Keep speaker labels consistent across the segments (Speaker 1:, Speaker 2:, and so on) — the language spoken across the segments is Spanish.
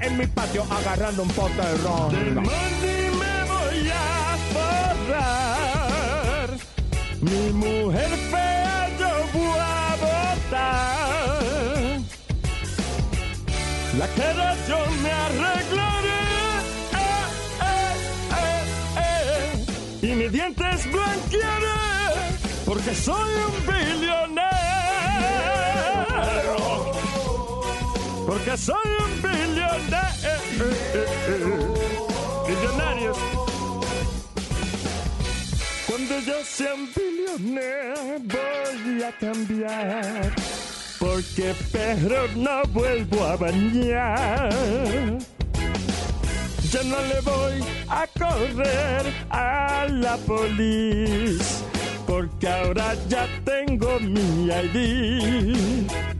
Speaker 1: en mi patio agarrando un pote de ron.
Speaker 2: me voy a forrar. Mi mujer fea yo voy a botar. La cara yo me arreglaré. Eh, eh, eh, eh. Y mis dientes blanquearé. Porque soy un billonero. Porque soy un billonero. Cuando yo sea un billonero voy a cambiar. Porque perro no vuelvo a bañar. Yo no le voy a correr a la policía. Porque ahora ya tengo mi ID.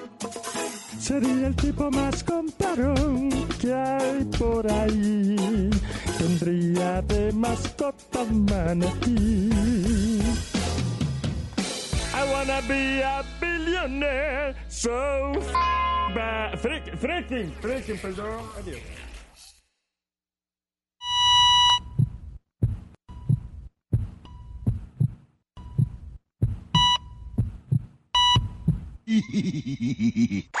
Speaker 2: Sería el tipo más comparón que hay por ahí. Tendría de mascota manatí. I wanna be a billionaire, so f ba- freak- freaking, freaking, perdón, adiós.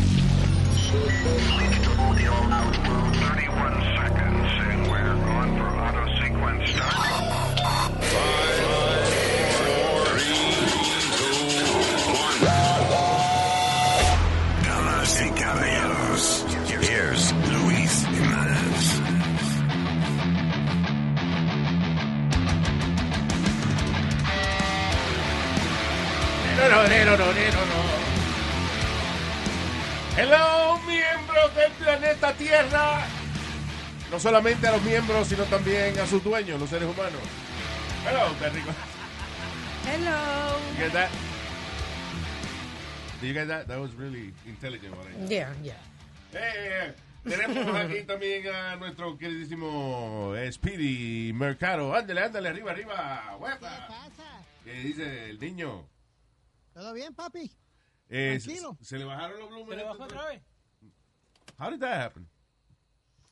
Speaker 3: Hello, miembros del planeta Tierra. No solamente a los miembros, sino también a sus dueños, los seres humanos. Hello, qué rico.
Speaker 4: Hello.
Speaker 3: You get that? Did you get that? That was really intelligent. what I did.
Speaker 4: Yeah, yeah.
Speaker 3: Eh, tenemos aquí también a nuestro queridísimo eh, Speedy Mercado. Ándale, ándale, arriba, arriba. ¡Huepa!
Speaker 5: pasa?
Speaker 3: ¿Qué dice el niño?
Speaker 5: ¿Todo bien, papi?
Speaker 3: Eh, se,
Speaker 5: Tranquilo.
Speaker 3: se le bajaron los volúmenes.
Speaker 6: ¿Se le bajó otra vez?
Speaker 3: How did that happen?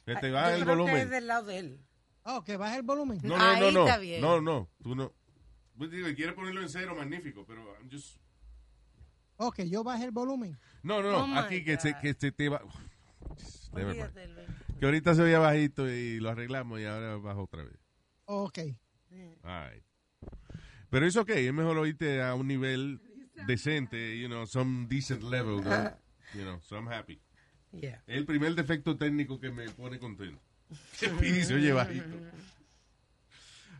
Speaker 3: Que te baja el
Speaker 4: que
Speaker 3: volumen.
Speaker 4: es del lado de él.
Speaker 5: Oh, que baje el volumen.
Speaker 3: No, no,
Speaker 4: Ahí
Speaker 3: no, no.
Speaker 4: está bien.
Speaker 3: No, no. Tú no. Pues digo, quiere ponerlo en cero, magnífico, pero I'm just...
Speaker 5: Oh, que yo baje el volumen.
Speaker 3: No, no, no.
Speaker 4: Oh,
Speaker 3: aquí que se, que se te va... Que ahorita se veía bajito y lo arreglamos y ahora baja otra vez.
Speaker 5: Ok.
Speaker 3: All right. Pero es ok, es mejor oírte a un nivel decente, you know, some decent level, you know, so I'm happy.
Speaker 4: Yeah.
Speaker 3: El primer defecto técnico que me pone contento. Speedy se oye bajito.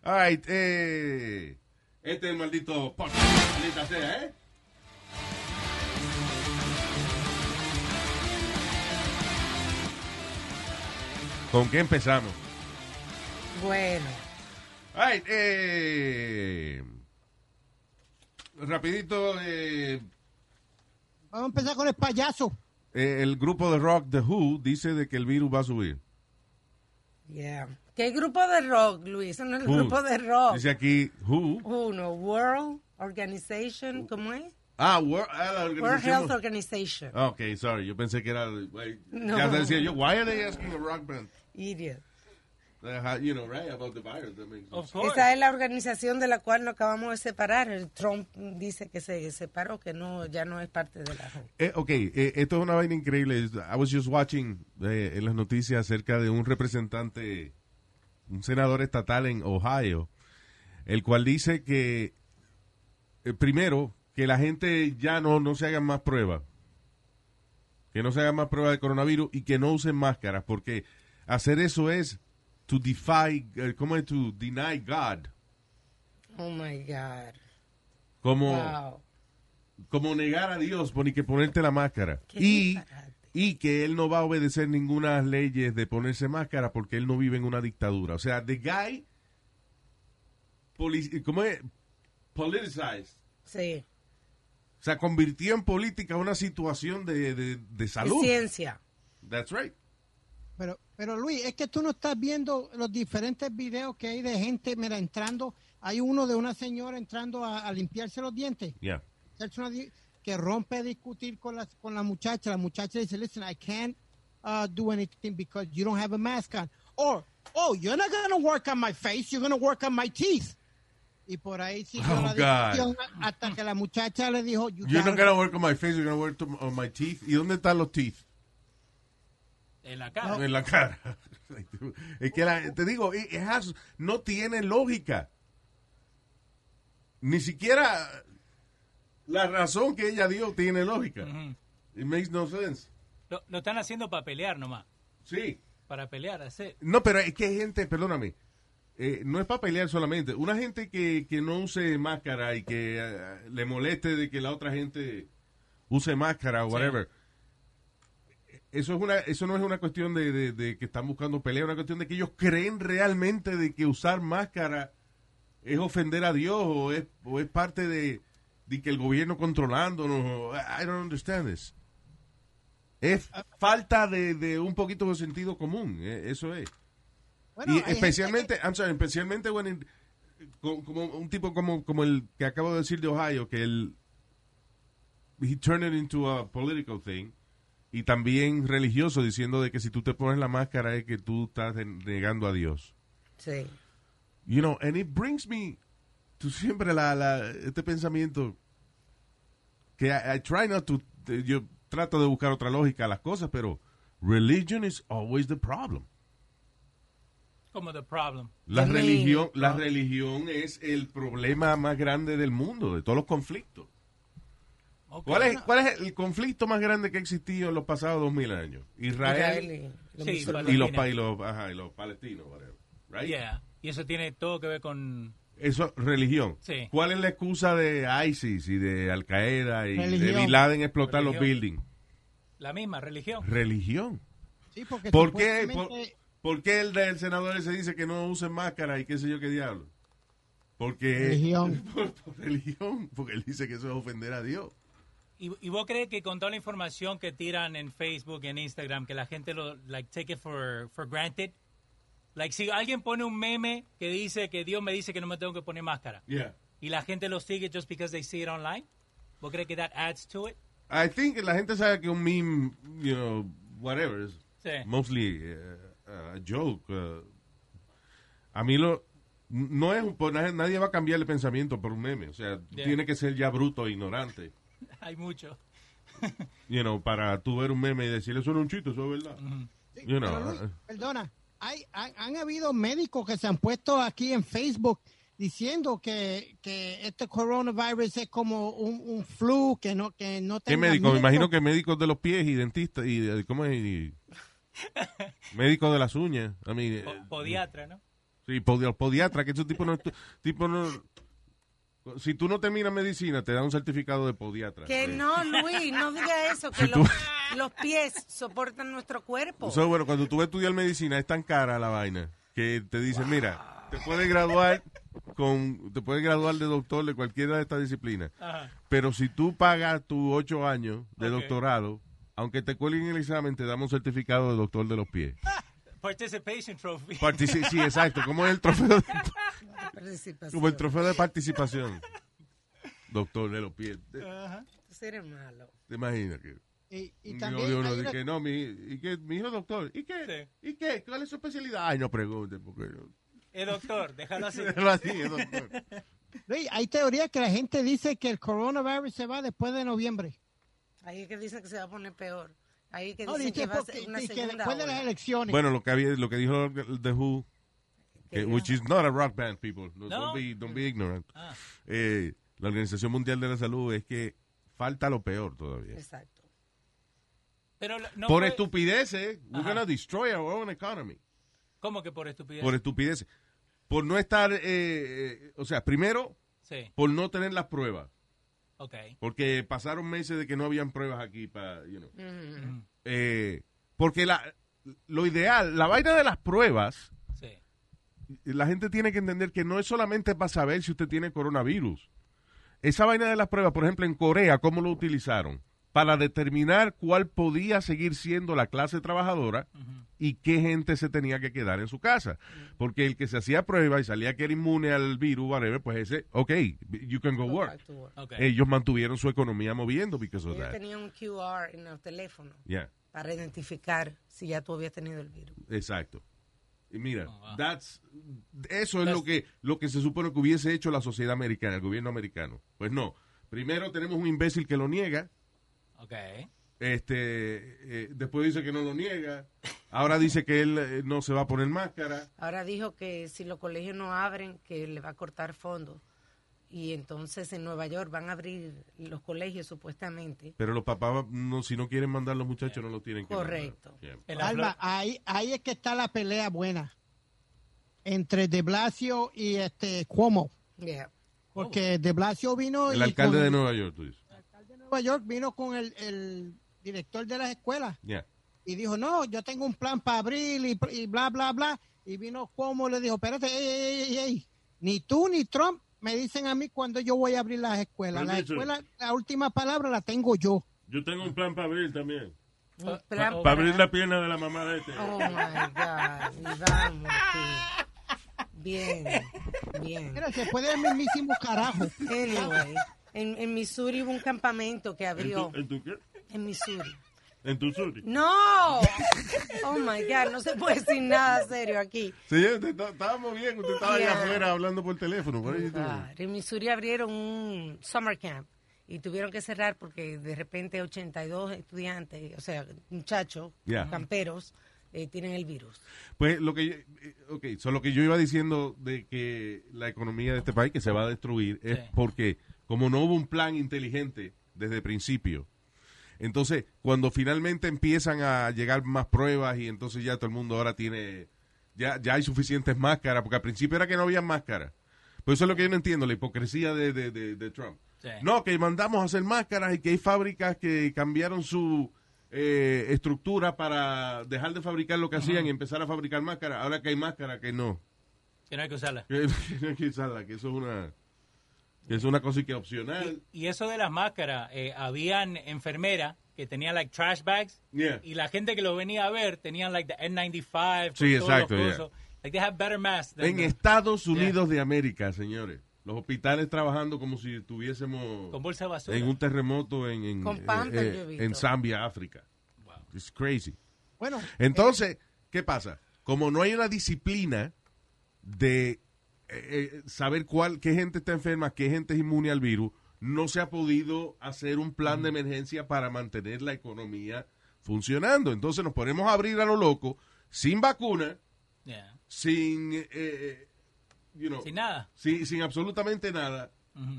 Speaker 3: All right, eh, este es el maldito podcast, sea, ¿eh? ¿Con qué empezamos?
Speaker 4: Bueno.
Speaker 3: All right, eh rapidito, eh,
Speaker 5: Vamos a empezar con el payaso.
Speaker 3: eh, el grupo de rock The Who dice de que el virus va a subir.
Speaker 4: Yeah. ¿Qué grupo de rock, Luis? No es el
Speaker 3: Who.
Speaker 4: grupo de rock.
Speaker 3: Dice aquí Who.
Speaker 4: Uno, World Organization, ¿cómo es?
Speaker 3: Ah, World, ah, la
Speaker 4: World Health Organization.
Speaker 3: Ok, sorry, yo pensé que era.
Speaker 4: No.
Speaker 3: Ya decía yo, why are they asking a rock band?
Speaker 4: Idiot.
Speaker 3: You know, right, about the virus.
Speaker 6: Of.
Speaker 4: Esa es la organización de la cual nos acabamos de separar. El Trump dice que se separó, que no ya no es parte de la
Speaker 3: Eh, ok, eh, esto es una vaina increíble. I was just watching eh, en las noticias acerca de un representante, un senador estatal en Ohio, el cual dice que, eh, primero, que la gente ya no, no se hagan más pruebas. Que no se hagan más pruebas de coronavirus y que no usen máscaras, porque hacer eso es to defy, eh, ¿cómo es? To deny God.
Speaker 4: Oh my God.
Speaker 3: Como,
Speaker 4: Wow.
Speaker 3: como negar a Dios por ni que ponerte la máscara.
Speaker 4: Qué
Speaker 3: Y,
Speaker 4: disparate.
Speaker 3: y que él no va a obedecer ninguna leyes de ponerse máscara porque él no vive en una dictadura. O sea, the guy, ¿cómo es? Politicized.
Speaker 4: Sí.
Speaker 3: O sea, convirtió en política una situación de, de, de salud.
Speaker 4: ciencia.
Speaker 3: That's right.
Speaker 5: Pero, pero Luis, es que tú no estás viendo los diferentes videos que hay de gente, mira, entrando. Hay uno de una señora entrando a, a limpiarse los dientes.
Speaker 3: Yeah.
Speaker 5: que rompe a discutir con la, con la muchacha. La muchacha dice, listen, I can't uh, do anything because you don't have a mask on. Or, oh, you're not going to work on my face, you're going to work on my teeth. Y por ahí siguió
Speaker 3: Oh,
Speaker 5: la
Speaker 3: God.
Speaker 5: discusión hasta que la muchacha le dijo, you
Speaker 3: You're not
Speaker 5: gotta-
Speaker 3: gonna work on my face, you're gonna work to- on my teeth. ¿Y dónde están los teeth?
Speaker 6: En la cara.
Speaker 3: En la cara. Es que la- te digo, it- has- no tiene lógica. Ni siquiera la razón que ella dio tiene lógica.
Speaker 6: Ujú.
Speaker 3: It makes no sense.
Speaker 6: Lo, lo están haciendo para pelear nomás.
Speaker 3: Sí.
Speaker 6: Para pelear.
Speaker 3: No, pero es que hay gente, perdóname, eh, no es para pelear solamente. Una gente que, que no use máscara y que eh, le moleste de que la otra gente use máscara o
Speaker 6: Sí.
Speaker 3: Eso, es una, eso no es una cuestión de, de- de que están buscando pelea, es una cuestión de que ellos creen realmente de que usar máscara es ofender a Dios o es, o es parte de, de que el gobierno controlándonos. I don't understand this. Es falta de, de un poquito de sentido común, eh, eso es.
Speaker 5: Bueno,
Speaker 3: y especialmente, I'm sorry, especialmente when como un tipo como, como el que acabo de decir de Ohio, que él he turned it into a political thing y también religioso diciendo de que si tú te pones la máscara es que tú estás negando a Dios.
Speaker 4: Sí.
Speaker 3: You know, and it brings me to siempre la, la- este pensamiento que I, I try not to, yo trato de buscar otra lógica a las cosas, pero religion is always the problem.
Speaker 6: Como the problem.
Speaker 3: La
Speaker 4: The main
Speaker 3: religión, la
Speaker 4: problem.
Speaker 3: religión es el problema más grande del mundo, de todos los conflictos. ¿Cuál es, cuál es el conflicto más grande que ha existido en los pasados dos mil años? Israel,
Speaker 4: Israel y los
Speaker 6: Sí,
Speaker 3: y, los, y los- ajá, y los palestinos, whatever, right?
Speaker 6: Yeah. Y eso tiene todo que ver con...
Speaker 3: Eso, religión.
Speaker 6: Sí.
Speaker 3: ¿Cuál es la excusa de ISIS y de Al Qaeda y de
Speaker 5: Religión.
Speaker 3: Bin Laden explotar los buildings?
Speaker 6: La misma religión.
Speaker 3: Religión.
Speaker 5: Sí, porque
Speaker 3: ¿Por qué, por,
Speaker 5: supuestamente-
Speaker 3: por qué el del senador se dice que no usen máscara y qué sé yo qué diablo? Porque
Speaker 5: Religión.
Speaker 3: Por, por religión, porque él dice que eso es ofender a Dios.
Speaker 6: ¿Y, y vos crees que con toda la información que tiran en Facebook y en Instagram, que la gente lo, like, take it for, for granted? Like, si alguien pone un meme que dice que Dios me dice que no me tengo que poner máscara,
Speaker 3: Yeah.
Speaker 6: y la gente lo sigue just because they see it online, ¿vos crees que that adds to it?
Speaker 3: I think la gente sabe que un meme, you know, whatever, is
Speaker 6: Sí.
Speaker 3: mostly uh, a joke. uh. a mí lo no es nadie- va a cambiar el pensamiento por un meme, o sea,
Speaker 6: Yeah.
Speaker 3: tiene que ser ya bruto e ignorante,
Speaker 6: Hay mucho.
Speaker 3: you know, para tú ver un meme y decir eso no es un chiste, eso es verdad.
Speaker 5: Sí,
Speaker 3: You know,
Speaker 5: pero Luis,
Speaker 3: uh,
Speaker 5: perdona, hay, han, han habido médicos que se han puesto aquí en Facebook diciendo que, que este coronavirus es como un, un flu, que no, que no
Speaker 3: ¿Qué médico? Me imagino que médicos de los pies y dentistas y de- ¿cómo es? Y- médicos de las uñas. I mean, eh,
Speaker 6: Po- Podiatra, ¿no?
Speaker 3: Sí, podi- podiatra, que ese tipo no, tipo no, si tú no terminas medicina, te dan un certificado de podiatra.
Speaker 4: Que
Speaker 3: Sí.
Speaker 4: no, Luis, no diga eso. Que
Speaker 3: Si
Speaker 4: lo,
Speaker 3: tú-
Speaker 4: los pies soportan nuestro cuerpo.
Speaker 3: So, bueno, cuando tú vas a estudiar medicina es tan cara la vaina que te dicen, mira, te puedes graduar con, te puedes graduar de doctor de cualquiera de estas disciplinas,
Speaker 6: Ajá.
Speaker 3: pero si tú pagas tus ocho años de doctorado, aunque te cuelguen el examen, te damos un certificado de doctor de los pies.
Speaker 6: Participation trophy.
Speaker 3: Partici- sí, exacto, como el trofeo de,
Speaker 4: Participación.
Speaker 3: como el trofeo de participación. Doctor de los pies. ¿Te,
Speaker 4: Tú eres malo.
Speaker 3: te imaginas que
Speaker 5: Y, y también hay
Speaker 3: dice
Speaker 5: una-
Speaker 3: que no, mi, ¿y qué? mi hijo doctor, ¿y qué? ¿Y qué? ¿Cuál es su especialidad? Ay, no pregunte, porque yo...
Speaker 6: Eh, doctor, déjalo así.
Speaker 3: Déjalo así, eh, doctor.
Speaker 5: Luis, hay teorías que la gente dice que el coronavirus se va después de noviembre.
Speaker 4: Ahí es que dicen que se va a poner peor. Ahí que
Speaker 5: No,
Speaker 4: dicen
Speaker 5: dice
Speaker 4: que va a ser una
Speaker 5: que- que
Speaker 4: segunda
Speaker 5: después de las elecciones.
Speaker 3: Bueno, lo que había, lo que dijo el The Who, que, which is not a rock band, people. No. Don't, be, don't be ignorant.
Speaker 6: Ah.
Speaker 3: Eh, la Organización Mundial de la Salud es que falta lo peor todavía.
Speaker 4: Exacto.
Speaker 6: Pero no
Speaker 3: por
Speaker 6: fue-
Speaker 3: estupideces, we're
Speaker 6: Ajá.
Speaker 3: gonna destroy our own economy.
Speaker 6: ¿Cómo que por estupidez?
Speaker 3: Por estupideces. Por no estar, eh, eh, o sea, primero,
Speaker 6: Sí,
Speaker 3: por no tener las pruebas.
Speaker 6: ok.
Speaker 3: Porque pasaron meses de que no habían pruebas aquí para, you know.
Speaker 6: Ujú.
Speaker 3: Eh, porque la, lo ideal, la vaina de las pruebas. La gente tiene que entender que no es solamente para saber si usted tiene coronavirus. Esa vaina de las pruebas, por ejemplo, en Corea, ¿cómo lo utilizaron? Para determinar cuál podía seguir siendo la clase trabajadora y qué gente se tenía que quedar en su casa. Porque el que se hacía prueba y salía que era inmune al virus, whatever, pues ese, ok, you can go
Speaker 4: Go
Speaker 3: work. Ellos mantuvieron su economía moviendo because of
Speaker 4: Ellos
Speaker 3: that.
Speaker 4: tenían un QR en el teléfono
Speaker 3: Yeah.
Speaker 4: para identificar si ya tú habías tenido el virus.
Speaker 3: Exacto. Y mira,
Speaker 6: Oh,
Speaker 3: that's, eso es lo que, lo que se supone que hubiese hecho la sociedad americana, el gobierno americano. Pues no. Primero tenemos un imbécil que lo niega,
Speaker 6: Ok.
Speaker 3: este, eh, después dice que no lo niega, ahora dice que él eh, no se va a poner máscara.
Speaker 4: Ahora dijo que si los colegios no abren, que le va a cortar fondos. Y entonces en Nueva York van a abrir los colegios supuestamente.
Speaker 3: Pero los papás, no, si no quieren mandar los muchachos, no los tienen que
Speaker 4: Correcto.
Speaker 3: mandar. Yeah.
Speaker 6: La
Speaker 5: Alba,
Speaker 6: flor-
Speaker 5: ahí, ahí es que está la pelea buena entre De Blasio y este Cuomo.
Speaker 4: Yeah.
Speaker 5: Porque De Blasio vino
Speaker 3: El
Speaker 5: y
Speaker 3: alcalde
Speaker 5: con-
Speaker 3: de Nueva York, tú dices.
Speaker 5: de Nueva York vino con el, el director de las escuelas
Speaker 3: Yeah.
Speaker 5: y dijo, no, yo tengo un plan para abril y, y bla, bla, bla. Y vino Cuomo y le dijo, espérate, ey, ey, ey, ey, ni tú ni Trump me dicen a mí cuando yo voy a abrir las escuelas. La
Speaker 3: Permiso.
Speaker 5: escuela, la última palabra la tengo yo.
Speaker 3: Yo tengo un plan para abrir también.
Speaker 4: Plan
Speaker 6: pa-
Speaker 3: Para abrir la pierna de la mamá de este.
Speaker 4: Oh my God. Y vamos, sí. Bien, bien.
Speaker 5: Mira, se puede el mismísimo carajo.
Speaker 4: Anyway, en, en Missouri hubo un campamento que
Speaker 3: ¿En
Speaker 4: abrió.
Speaker 3: tu, en tu qué?
Speaker 4: En Missouri.
Speaker 3: En tu sur.
Speaker 4: ¡No! Oh my God, no se puede decir nada serio aquí.
Speaker 3: Está- estábamos bien, usted estaba allá afuera hablando por teléfono.
Speaker 4: En Missouri abrieron un summer camp y tuvieron que cerrar porque de repente 82 estudiantes, o sea, muchachos,
Speaker 3: Yeah.
Speaker 4: camperos, eh, tienen el virus.
Speaker 3: Pues lo que, yo- eh, ok, so lo que yo iba diciendo de que la economía de este país que se va a destruir es
Speaker 6: Sí.
Speaker 3: porque como no hubo un plan inteligente desde el principio, entonces cuando finalmente empiezan a llegar más pruebas y entonces ya todo el mundo ahora tiene, ya, ya hay suficientes máscaras, porque al principio era que no había máscaras. Pues eso es lo que yo no entiendo, la hipocresía de, de, de- de Trump.
Speaker 6: Sí.
Speaker 3: No, que mandamos a hacer máscaras y que hay fábricas que cambiaron su eh, estructura para dejar de fabricar lo que hacían y empezar a fabricar máscaras. Ahora que hay máscaras, que no.
Speaker 6: Que no hay que usarla.
Speaker 3: Que, no hay que usarla, que eso es una, es una cosa que es opcional.
Speaker 6: Y eso de las máscaras, eh, habían enfermeras que tenían like trash bags
Speaker 3: Yeah.
Speaker 6: y la gente que lo venía a ver tenían like the N95 con
Speaker 3: Sí, exacto,
Speaker 6: los
Speaker 3: yeah.
Speaker 6: cosos. Like they have better masks than
Speaker 3: En
Speaker 6: the-
Speaker 3: Estados Unidos de América, señores. Los hospitales trabajando como si estuviésemos
Speaker 6: con bolsa de basura.
Speaker 3: en un terremoto en, en,
Speaker 4: Con
Speaker 3: eh, eh, en Zambia, África. It's crazy.
Speaker 5: Bueno,
Speaker 3: Entonces, ¿qué pasa? Como no hay una disciplina de eh, eh, saber cuál, qué gente está enferma, qué gente es inmune al virus, no se ha podido hacer un plan de emergencia para mantener la economía funcionando. Entonces nos ponemos a abrir a lo loco, sin vacuna,
Speaker 6: Yeah.
Speaker 3: sin, eh, you know,
Speaker 6: Sin nada.
Speaker 3: sin, sin absolutamente nada.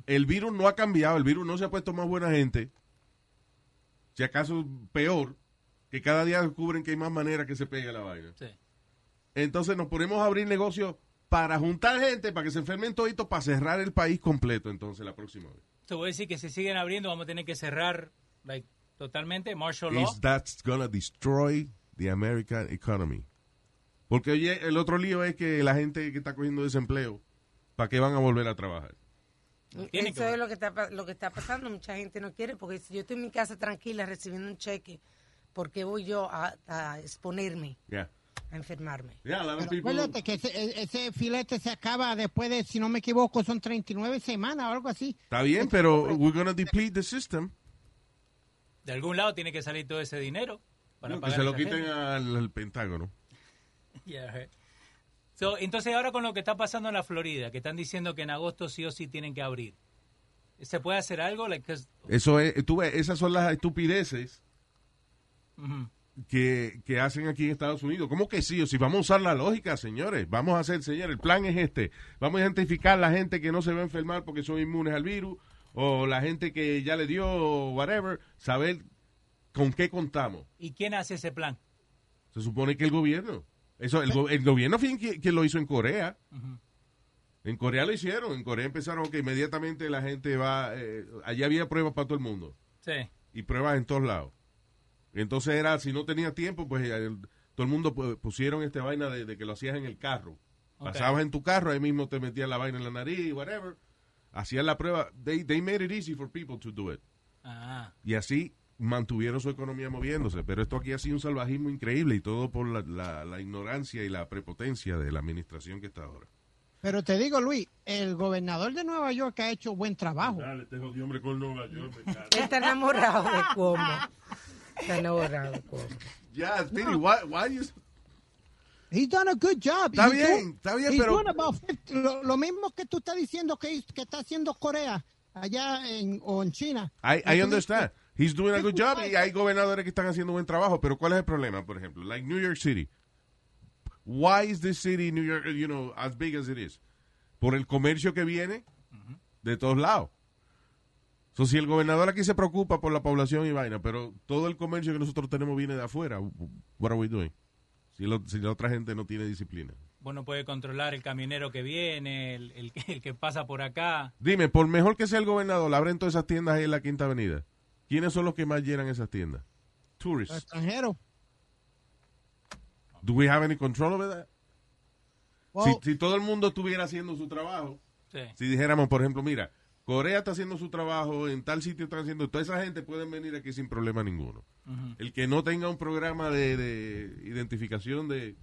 Speaker 3: El virus no ha cambiado, el virus no se ha puesto más buena gente. Si acaso peor, que cada día descubren que hay más maneras que se pegue la vaina.
Speaker 6: Sí.
Speaker 3: Entonces nos ponemos a abrir negocios para juntar gente, para que se enfermen toditos, para cerrar el país completo entonces la próxima vez.
Speaker 6: Te voy a decir que si siguen abriendo vamos a tener que cerrar like Totalmente, martial law.
Speaker 3: is that's gonna destroy the American economy. Porque oye, el otro lío es que la gente que está cogiendo desempleo, ¿para qué van a volver a trabajar?
Speaker 4: Eso es lo que, está, lo que está pasando. Mucha gente no quiere, porque si yo estoy en mi casa tranquila recibiendo un cheque, ¿por qué voy yo a, a exponerme,
Speaker 3: Yeah.
Speaker 4: A enfermarme?
Speaker 3: Yeah,
Speaker 5: Pero acuérdate que ese, e- ese filete se acaba después de, si no me equivoco, son 39 semanas o algo así.
Speaker 3: Está bien, pero we're gonna deplete the system.
Speaker 6: De algún lado tiene que salir todo ese dinero. Para
Speaker 3: No, que se lo quiten al, al Pentágono.
Speaker 6: Yeah, right. So, entonces ahora con lo que está pasando en la Florida, que están diciendo que en agosto sí o sí tienen que abrir, ¿se puede hacer algo? Like,
Speaker 3: Eso es, tú ves, esas son las estupideces
Speaker 6: Ujú.
Speaker 3: Que, que hacen aquí en Estados Unidos. ¿Cómo que sí? O si vamos a usar la lógica, señores. Vamos a hacer, señores, el plan es este. Vamos a identificar la gente que no se va a enfermar porque son inmunes al virus, o la gente que ya le dio, o whatever, saber con qué contamos.
Speaker 6: ¿Y quién hace ese plan?
Speaker 3: Se supone que el gobierno. Eso, el, go- el gobierno fue quien, quien lo hizo en Corea. En Corea lo hicieron. En Corea empezaron que inmediatamente la gente va. eh, allá había pruebas para todo el mundo.
Speaker 6: Sí.
Speaker 3: Y pruebas en todos lados. Entonces era, si no tenía tiempo, pues eh, el- todo el mundo pu- pusieron esta vaina de, de que lo hacías en el carro. Pasabas en tu carro, ahí mismo te metías la vaina en la nariz, whatever. Hacían la prueba. They, they made it easy for people to do it.
Speaker 6: Ah,
Speaker 3: Y así mantuvieron su economía moviéndose. Pero esto aquí ha sido un salvajismo increíble y todo por la, la- la ignorancia y la prepotencia de la administración que está ahora.
Speaker 5: Pero te digo, Luis, el gobernador de Nueva York ha hecho buen trabajo.
Speaker 3: Dale, hombre con Nueva York.
Speaker 4: está enamorado de cómo.
Speaker 3: Ya, Speedy, why, why you-
Speaker 5: He's done a good job.
Speaker 3: Está
Speaker 5: He's
Speaker 3: bien,
Speaker 5: doing-
Speaker 3: está bien,
Speaker 5: he's
Speaker 3: pero-
Speaker 5: doing about 50 lo, lo mismo que tú estás diciendo que, que está haciendo Corea allá en, o en China.
Speaker 3: I, I understand. He's doing a good job y hay gobernadores que están haciendo buen trabajo, pero ¿cuál es el problema, por ejemplo? Like New York City. Why is this city, New York, you know, as big as it is? Por el comercio que viene de todos lados. So, si el gobernador aquí se preocupa por la población y vaina, pero todo el comercio que nosotros tenemos viene de afuera, what are we doing? Si, lo- si la otra gente no tiene disciplina.
Speaker 6: bueno, puede controlar el camionero que viene, el, el que- el que pasa por acá.
Speaker 3: Dime, por mejor que sea el gobernador, abren todas esas tiendas ahí en la Quinta Avenida. ¿Quiénes son los que más llenan esas tiendas?
Speaker 5: Los
Speaker 3: Tourists.
Speaker 5: extranjeros.
Speaker 3: Do we have any control over that?
Speaker 5: Well,
Speaker 3: si, si todo el mundo estuviera haciendo su trabajo,
Speaker 6: Sí.
Speaker 3: si dijéramos, por ejemplo, mira, Corea está haciendo su trabajo, en tal sitio están haciendo, toda esa gente puede venir aquí sin problema ninguno. El que no tenga un programa de, de identificación de,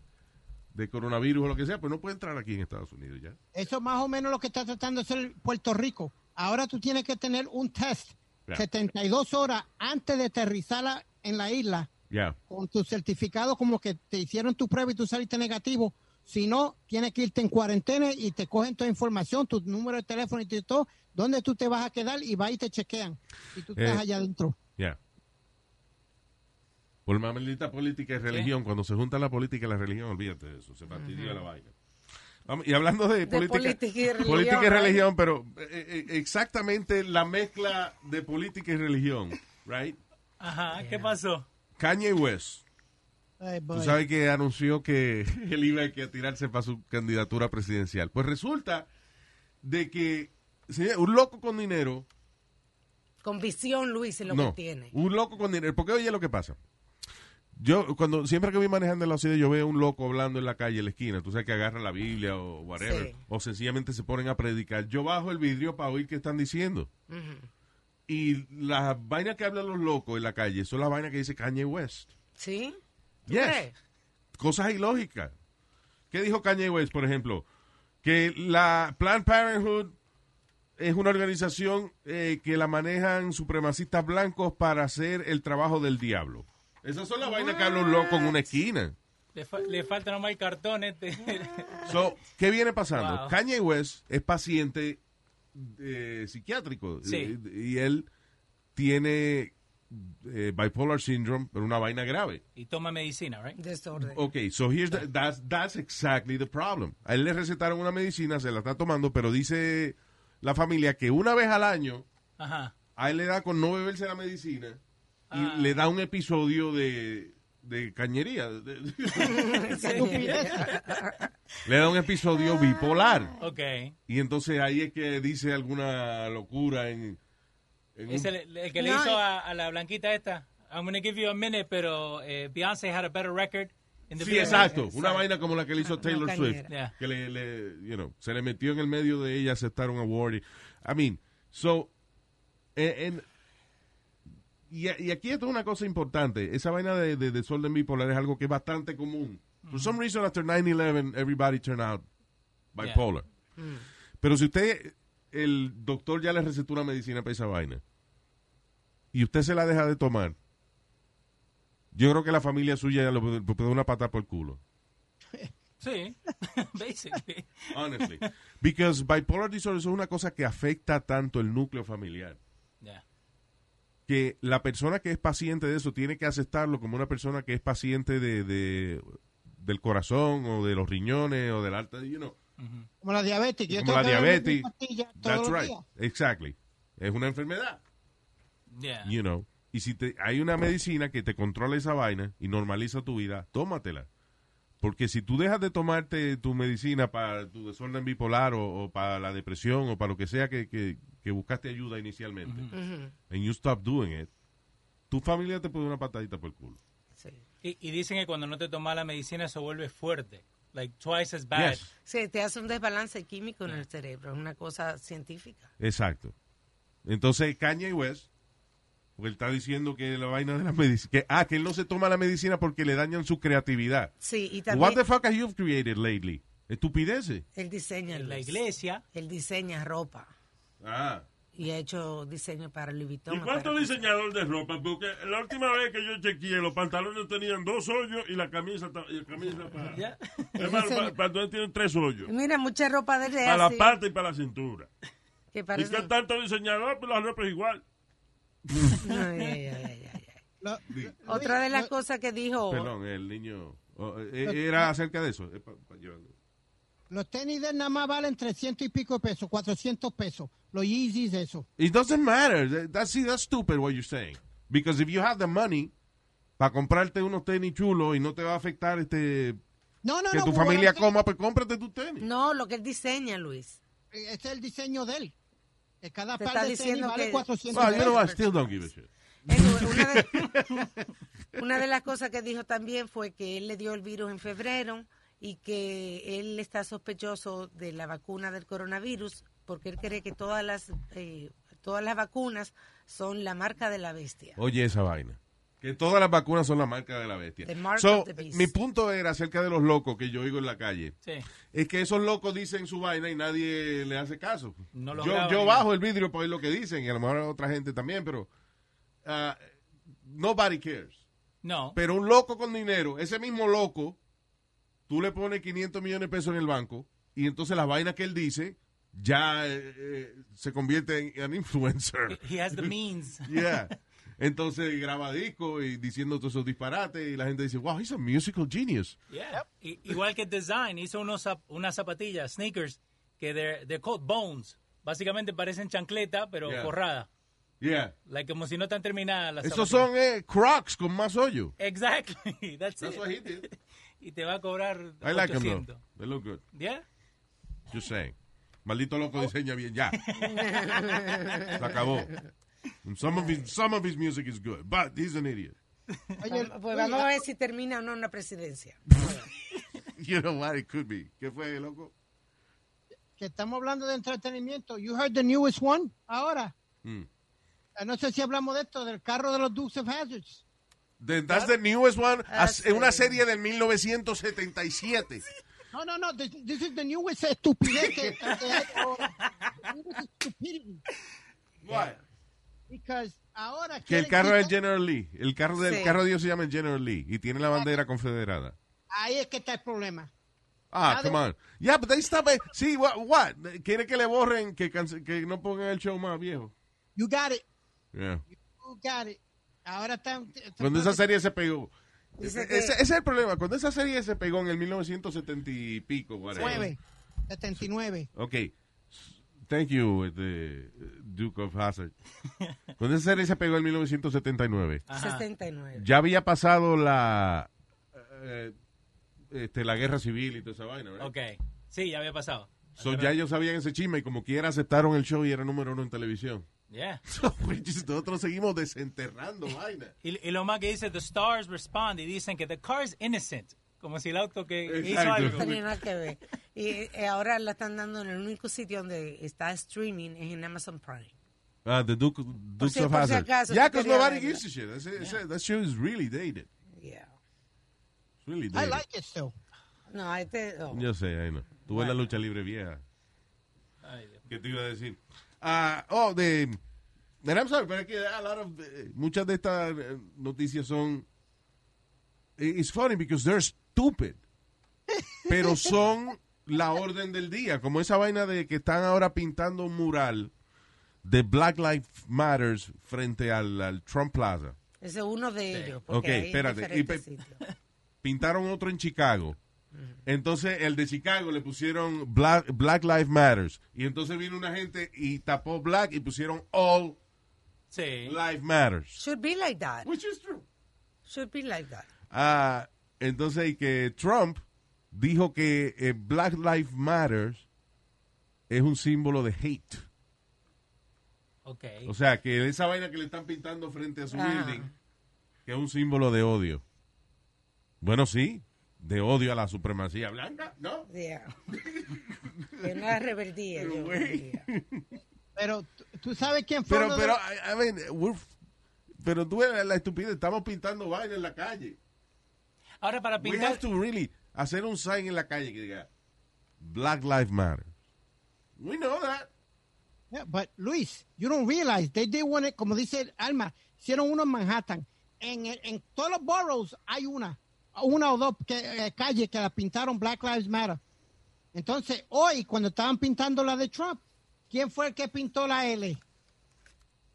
Speaker 3: de coronavirus o lo que sea, pues no puede entrar aquí en Estados Unidos ya.
Speaker 5: Eso es más o menos lo que está tratando de hacer Puerto Rico. Ahora tú tienes que tener un test
Speaker 3: Ya.
Speaker 5: 72 horas antes de aterrizar en la isla
Speaker 3: Ya.
Speaker 5: con tu certificado como que te hicieron tu prueba y tú saliste negativo. Si no, tienes que irte en cuarentena y te cogen toda información, tu número de teléfono y todo, dónde tú te vas a quedar y va y te chequean. Y tú estás
Speaker 3: Eh.
Speaker 5: allá adentro.
Speaker 3: Ya. Por más maldita política y religión, cuando se junta la política y la religión, olvídate de eso, se fastidia la vaina. Vamos, y hablando de, política,
Speaker 4: política y religión,
Speaker 3: política y
Speaker 4: right?
Speaker 3: religión, pero eh, eh, exactamente la mezcla de política y religión, right?
Speaker 6: Ajá, ¿qué pasó?
Speaker 3: Kanye West,
Speaker 5: Ay, boy.
Speaker 3: tú sabes que anunció que él iba a tirarse para su candidatura presidencial. Pues resulta de que señor, un loco con dinero
Speaker 4: Con visión, Luis, es lo
Speaker 3: no,
Speaker 4: que tiene.
Speaker 3: un loco con dinero. Porque oye lo que pasa. Yo, cuando siempre que voy manejando en la ciudad, yo veo un loco hablando en la calle, en la esquina. Tú sabes que agarra la Biblia o whatever.
Speaker 4: Sí.
Speaker 3: O sencillamente se ponen a predicar. Yo bajo el vidrio para oír qué están diciendo. Y las vainas que hablan los locos en la calle son las vainas que dice Kanye West.
Speaker 4: ¿Sí? ¿Tú
Speaker 3: Yes.
Speaker 4: crees?
Speaker 3: Cosas ilógicas. ¿Qué dijo Kanye West, por ejemplo? Que la Planned Parenthood es una organización eh, que la manejan supremacistas blancos para hacer el trabajo del diablo. Esas son las vainas que habla un loco en una esquina.
Speaker 6: Le, fa- le falta nomás el cartón este.
Speaker 3: So, ¿Qué viene pasando?
Speaker 6: Wow.
Speaker 3: Kanye West es paciente eh, psiquiátrico
Speaker 6: Sí.
Speaker 3: eh, y él tiene eh, bipolar syndrome, pero una vaina grave.
Speaker 6: y toma medicina, right?
Speaker 4: Desorden.
Speaker 3: Ok, so here's the, that's, that's exactly the problem. A él le recetaron una medicina, se la está tomando, pero dice la familia que una vez al año
Speaker 6: Ajá.
Speaker 3: a él le da con no beberse la medicina y
Speaker 6: Ah.
Speaker 3: le da un episodio de, de cañería. le da un episodio bipolar.
Speaker 6: Ok.
Speaker 3: Y entonces ahí es que dice alguna locura en, en
Speaker 6: Es
Speaker 3: un-
Speaker 6: el, el que le
Speaker 4: No,
Speaker 6: hizo a, a la blanquita esta. I'm gonna give you a minute, pero eh, Beyoncé had a better record
Speaker 3: Sí, exacto. Una vaina como la que le hizo Taylor Swift.
Speaker 6: Yeah.
Speaker 3: Que le, le- you know, se le metió en el medio de ella aceptar un award. y- I mean, so, en- y, y aquí esto es una cosa importante. Esa vaina de, de desorden bipolar es algo que es bastante común. For some reason, after 9-11, everybody turned out bipolar. Pero si usted, el doctor ya le recetó una medicina para esa vaina, y usted se la deja de tomar, yo creo que la familia suya le puede le puede dar una pata por el culo.
Speaker 6: Sí, basically.
Speaker 3: Honestly. Because bipolar disorder es una cosa que afecta tanto el núcleo familiar.
Speaker 6: Yeah.
Speaker 3: Que la persona que es paciente de eso tiene que aceptarlo como una persona que es paciente de, de- del corazón o de los riñones o del alta, you know.
Speaker 5: Como la diabetes. yo
Speaker 3: Como
Speaker 5: tengo
Speaker 3: la diabetes. That's right.
Speaker 5: días.
Speaker 3: Exactly. Es una enfermedad,
Speaker 6: Yeah.
Speaker 3: you know. Y si te, hay una medicina que te controla esa vaina y normaliza tu vida, tómatela. Porque si tú dejas de tomarte tu medicina para tu desorden bipolar o, o para la depresión o para lo que sea que, que- que buscaste ayuda inicialmente, and you stop doing it, tu familia te pone una patadita por el culo.
Speaker 4: Sí.
Speaker 6: Y, y dicen que cuando no te tomas la medicina se vuelve fuerte. Like twice as bad.
Speaker 3: Yes,
Speaker 4: Sí, te hace un desbalance químico en el cerebro, es una cosa científica.
Speaker 3: exacto. Entonces, Kanye West, porque él está diciendo que la vaina de la medicina, que, ah, que él no se toma la medicina porque le dañan su creatividad.
Speaker 4: Sí, y
Speaker 3: What
Speaker 4: también
Speaker 3: the fuck have you created lately? Estupideces.
Speaker 4: él diseña
Speaker 6: En la iglesia.
Speaker 4: Él diseña ropa
Speaker 3: Ah.
Speaker 4: y ha hecho diseño para Louis Vuitton.
Speaker 7: ¿Y cuántos
Speaker 4: para-
Speaker 7: diseñadores de ropa? Porque la última vez que yo chequeé, los pantalones tenían dos hoyos y la camisa, y la camisa para... Más, los pa- pantalones tienen tres hoyos.
Speaker 4: Mira, mucha ropa de él
Speaker 7: Para la parte y para la cintura.
Speaker 4: que
Speaker 7: ¿Y qué tanto diseñador? Pues la ropa es igual.
Speaker 4: Ay, ay, ay, ay, ay.
Speaker 5: Lo-
Speaker 4: Otra de las cosas que dijo...
Speaker 3: Perdón, el niño. oh, eh, era acerca de eso. eh, pa- pa- yo-
Speaker 5: Los tenis de él nada más valen 300 y pico de pesos, 400 pesos. Los Yeezys, eso.
Speaker 3: It doesn't matter. That's, see, that's stupid what you're saying. Because if you have the money para comprarte unos tenis chulos y no te va a afectar este
Speaker 5: No, no,
Speaker 3: que
Speaker 5: no.
Speaker 3: tu familia coma, pues cómprate tus tenis.
Speaker 4: No, lo que él diseña, Luis.
Speaker 5: Ese es el diseño de él. Cada
Speaker 4: Te
Speaker 5: par
Speaker 4: está
Speaker 5: de tenis
Speaker 4: diciendo
Speaker 5: vale
Speaker 4: que-
Speaker 5: 400
Speaker 3: Well, you know, I
Speaker 5: pesos.
Speaker 3: still don't give a shit.
Speaker 4: Anyway, una, de, una de las cosas que dijo también fue que él le dio el virus en febrero y que él está sospechoso de la vacuna del coronavirus porque él cree que todas las eh, todas las vacunas son la marca de la bestia.
Speaker 3: Oye, esa vaina. Que todas las vacunas son la marca de la bestia.
Speaker 4: The mark
Speaker 3: So,
Speaker 4: of the beast.
Speaker 3: mi punto era acerca de los locos que yo oigo en la calle.
Speaker 6: Sí.
Speaker 3: Es que esos locos dicen su vaina y nadie le hace caso.
Speaker 6: No
Speaker 3: yo yo bajo el vidrio para oír lo que dicen y a lo mejor otra gente también, pero ah, nobody cares.
Speaker 6: No.
Speaker 3: Pero un loco con dinero, ese mismo loco, tú le pones 500 millones de pesos en el banco y entonces las vainas que él dice ya eh, eh, se convierte en un influencer.
Speaker 6: He has the means.
Speaker 3: Yeah. Entonces graba discos y diciendo todos esos disparates y la gente dice, wow, he's a musical genius.
Speaker 6: Yeah. I- igual que Design hizo unos zap- unas zapatillas, sneakers, que they're, they're called bones. Básicamente parecen chancleta, pero
Speaker 3: Yeah.
Speaker 6: forrada.
Speaker 3: Yeah.
Speaker 6: Like, como si no están terminadas las
Speaker 3: Esos
Speaker 6: zapatillas.
Speaker 3: son eh, crocs con más hoyo.
Speaker 6: Exactly. That's,
Speaker 3: That's
Speaker 6: it.
Speaker 3: what he did.
Speaker 6: Y te va a cobrar
Speaker 3: I like them
Speaker 6: 800.
Speaker 3: though. They look good.
Speaker 6: Yeah.
Speaker 3: Just saying. Maldito loco diseña bien. Ya. Se acabó. And Some of, his, some of his music is good, but he's an idiot.
Speaker 5: Oye,
Speaker 4: Pues vamos a ver si termina o no en la presidencia.
Speaker 3: You know what? It could be. ¿Qué fue, loco?
Speaker 5: que estamos hablando de entretenimiento. You heard the newest one ahora.
Speaker 3: Mm.
Speaker 5: Ah, No sé si hablamos de esto, del carro de los Dukes of Hazzards.
Speaker 3: The- that's the newest one.
Speaker 4: Ah,
Speaker 3: As- Es una serie del 1977.
Speaker 5: No, no, no. This, this is the newest estupidez que, que hay.
Speaker 3: What?
Speaker 5: Because ahora
Speaker 3: Que el carro
Speaker 5: quitar-
Speaker 3: General Lee. El carro del
Speaker 4: Sí.
Speaker 3: carro de Dios se llama el General Lee y tiene la bandera confederada.
Speaker 5: Ahí es que está el problema.
Speaker 3: Ah, come on. Yeah, but they stop it. Sí, what, what? Quiere que le borren, que, que no pongan el show más viejo.
Speaker 5: You got it.
Speaker 3: Yeah.
Speaker 5: You got it. Ahora están...
Speaker 3: Cuando esa serie se pegó. Ese,
Speaker 4: que-
Speaker 3: ese es el problema. Cuando esa serie se pegó en el 1970 y pico, whatever.
Speaker 5: 9, 79.
Speaker 3: Ok. Thank you, este, Duke of Hazard. Cuando esa serie se pegó en 1979,
Speaker 6: Ajá.
Speaker 4: 69.
Speaker 3: ya había pasado la eh, este, la guerra civil y toda esa vaina, ¿verdad?
Speaker 6: Ok. Sí, ya había pasado.
Speaker 3: So, ya ellos sabían ese chisme y como quiera aceptaron el show y era número uno en televisión.
Speaker 6: Yeah.
Speaker 3: Nosotros seguimos desenterrando vaina.
Speaker 6: Y, y lo más que dice, the stars respond y dicen que the car is innocent. Como si el auto que hizo
Speaker 3: Exacto.
Speaker 6: algo.
Speaker 4: No tenía nada que ver. Y eh, ahora la están dando en el único sitio donde está streaming es en Amazon Prime.
Speaker 3: Ah, the Duke, Dukes
Speaker 4: si-
Speaker 3: of
Speaker 4: si
Speaker 3: Hazzard.
Speaker 4: acaso,
Speaker 3: yeah, because nobody gives a shit. That's it. That show is really dated.
Speaker 4: Yeah.
Speaker 3: It's really
Speaker 5: I
Speaker 3: dated.
Speaker 5: like it still.
Speaker 4: No, este. oh.
Speaker 3: Yo sé, ahí no. Tú ves la lucha libre vieja.
Speaker 6: Ay, Dios.
Speaker 3: ¿Qué te iba a decir? Ah, oh, de... And I'm sorry, pero es que a lot of, eh, muchas de estas eh, noticias son... It's funny because they're stupid. Pero son la orden del día. Como esa vaina de que están ahora pintando un mural de Black Lives Matters frente al, al Trump Plaza.
Speaker 4: Ese es uno de ellos.
Speaker 3: Ok, espérate. Y pintaron otro en Chicago. Entonces, el de Chicago le pusieron Black, Black Lives Matters. Y entonces vino una gente y tapó Black y pusieron All
Speaker 6: Sí.
Speaker 3: Lives Matters.
Speaker 4: Should be like that.
Speaker 3: Which is true.
Speaker 4: Should be like that.
Speaker 3: Ah, entonces, y que Trump dijo que eh, Black Lives Matters es un símbolo de hate.
Speaker 6: Ok.
Speaker 3: O sea, que esa vaina que le están pintando frente a su
Speaker 4: Ajá.
Speaker 3: building, que es un símbolo de odio. Bueno, sí, de odio a la supremacía blanca, ¿no?
Speaker 4: Yeah. es una rebeldía. yo.
Speaker 5: Pero tú- tú sabes quién fue
Speaker 3: Pero,
Speaker 5: de
Speaker 3: pero,
Speaker 5: los-
Speaker 3: I- I mean, we're- pero tú la estupidez, estamos pintando vaina en la calle.
Speaker 6: Ahora para
Speaker 3: We
Speaker 6: pintar...
Speaker 3: have to really hacer un sign en la calle que diga Black Lives Matter. We know that.
Speaker 5: Yeah, but Luis, you don't realize they did one, como dice Alma, hicieron uno en Manhattan. En, el- en todos los boroughs hay una, una o dos que, eh, calles que la pintaron Black Lives Matter. Entonces, hoy, cuando estaban pintando la de Trump, ¿quién fue el que pintó la L?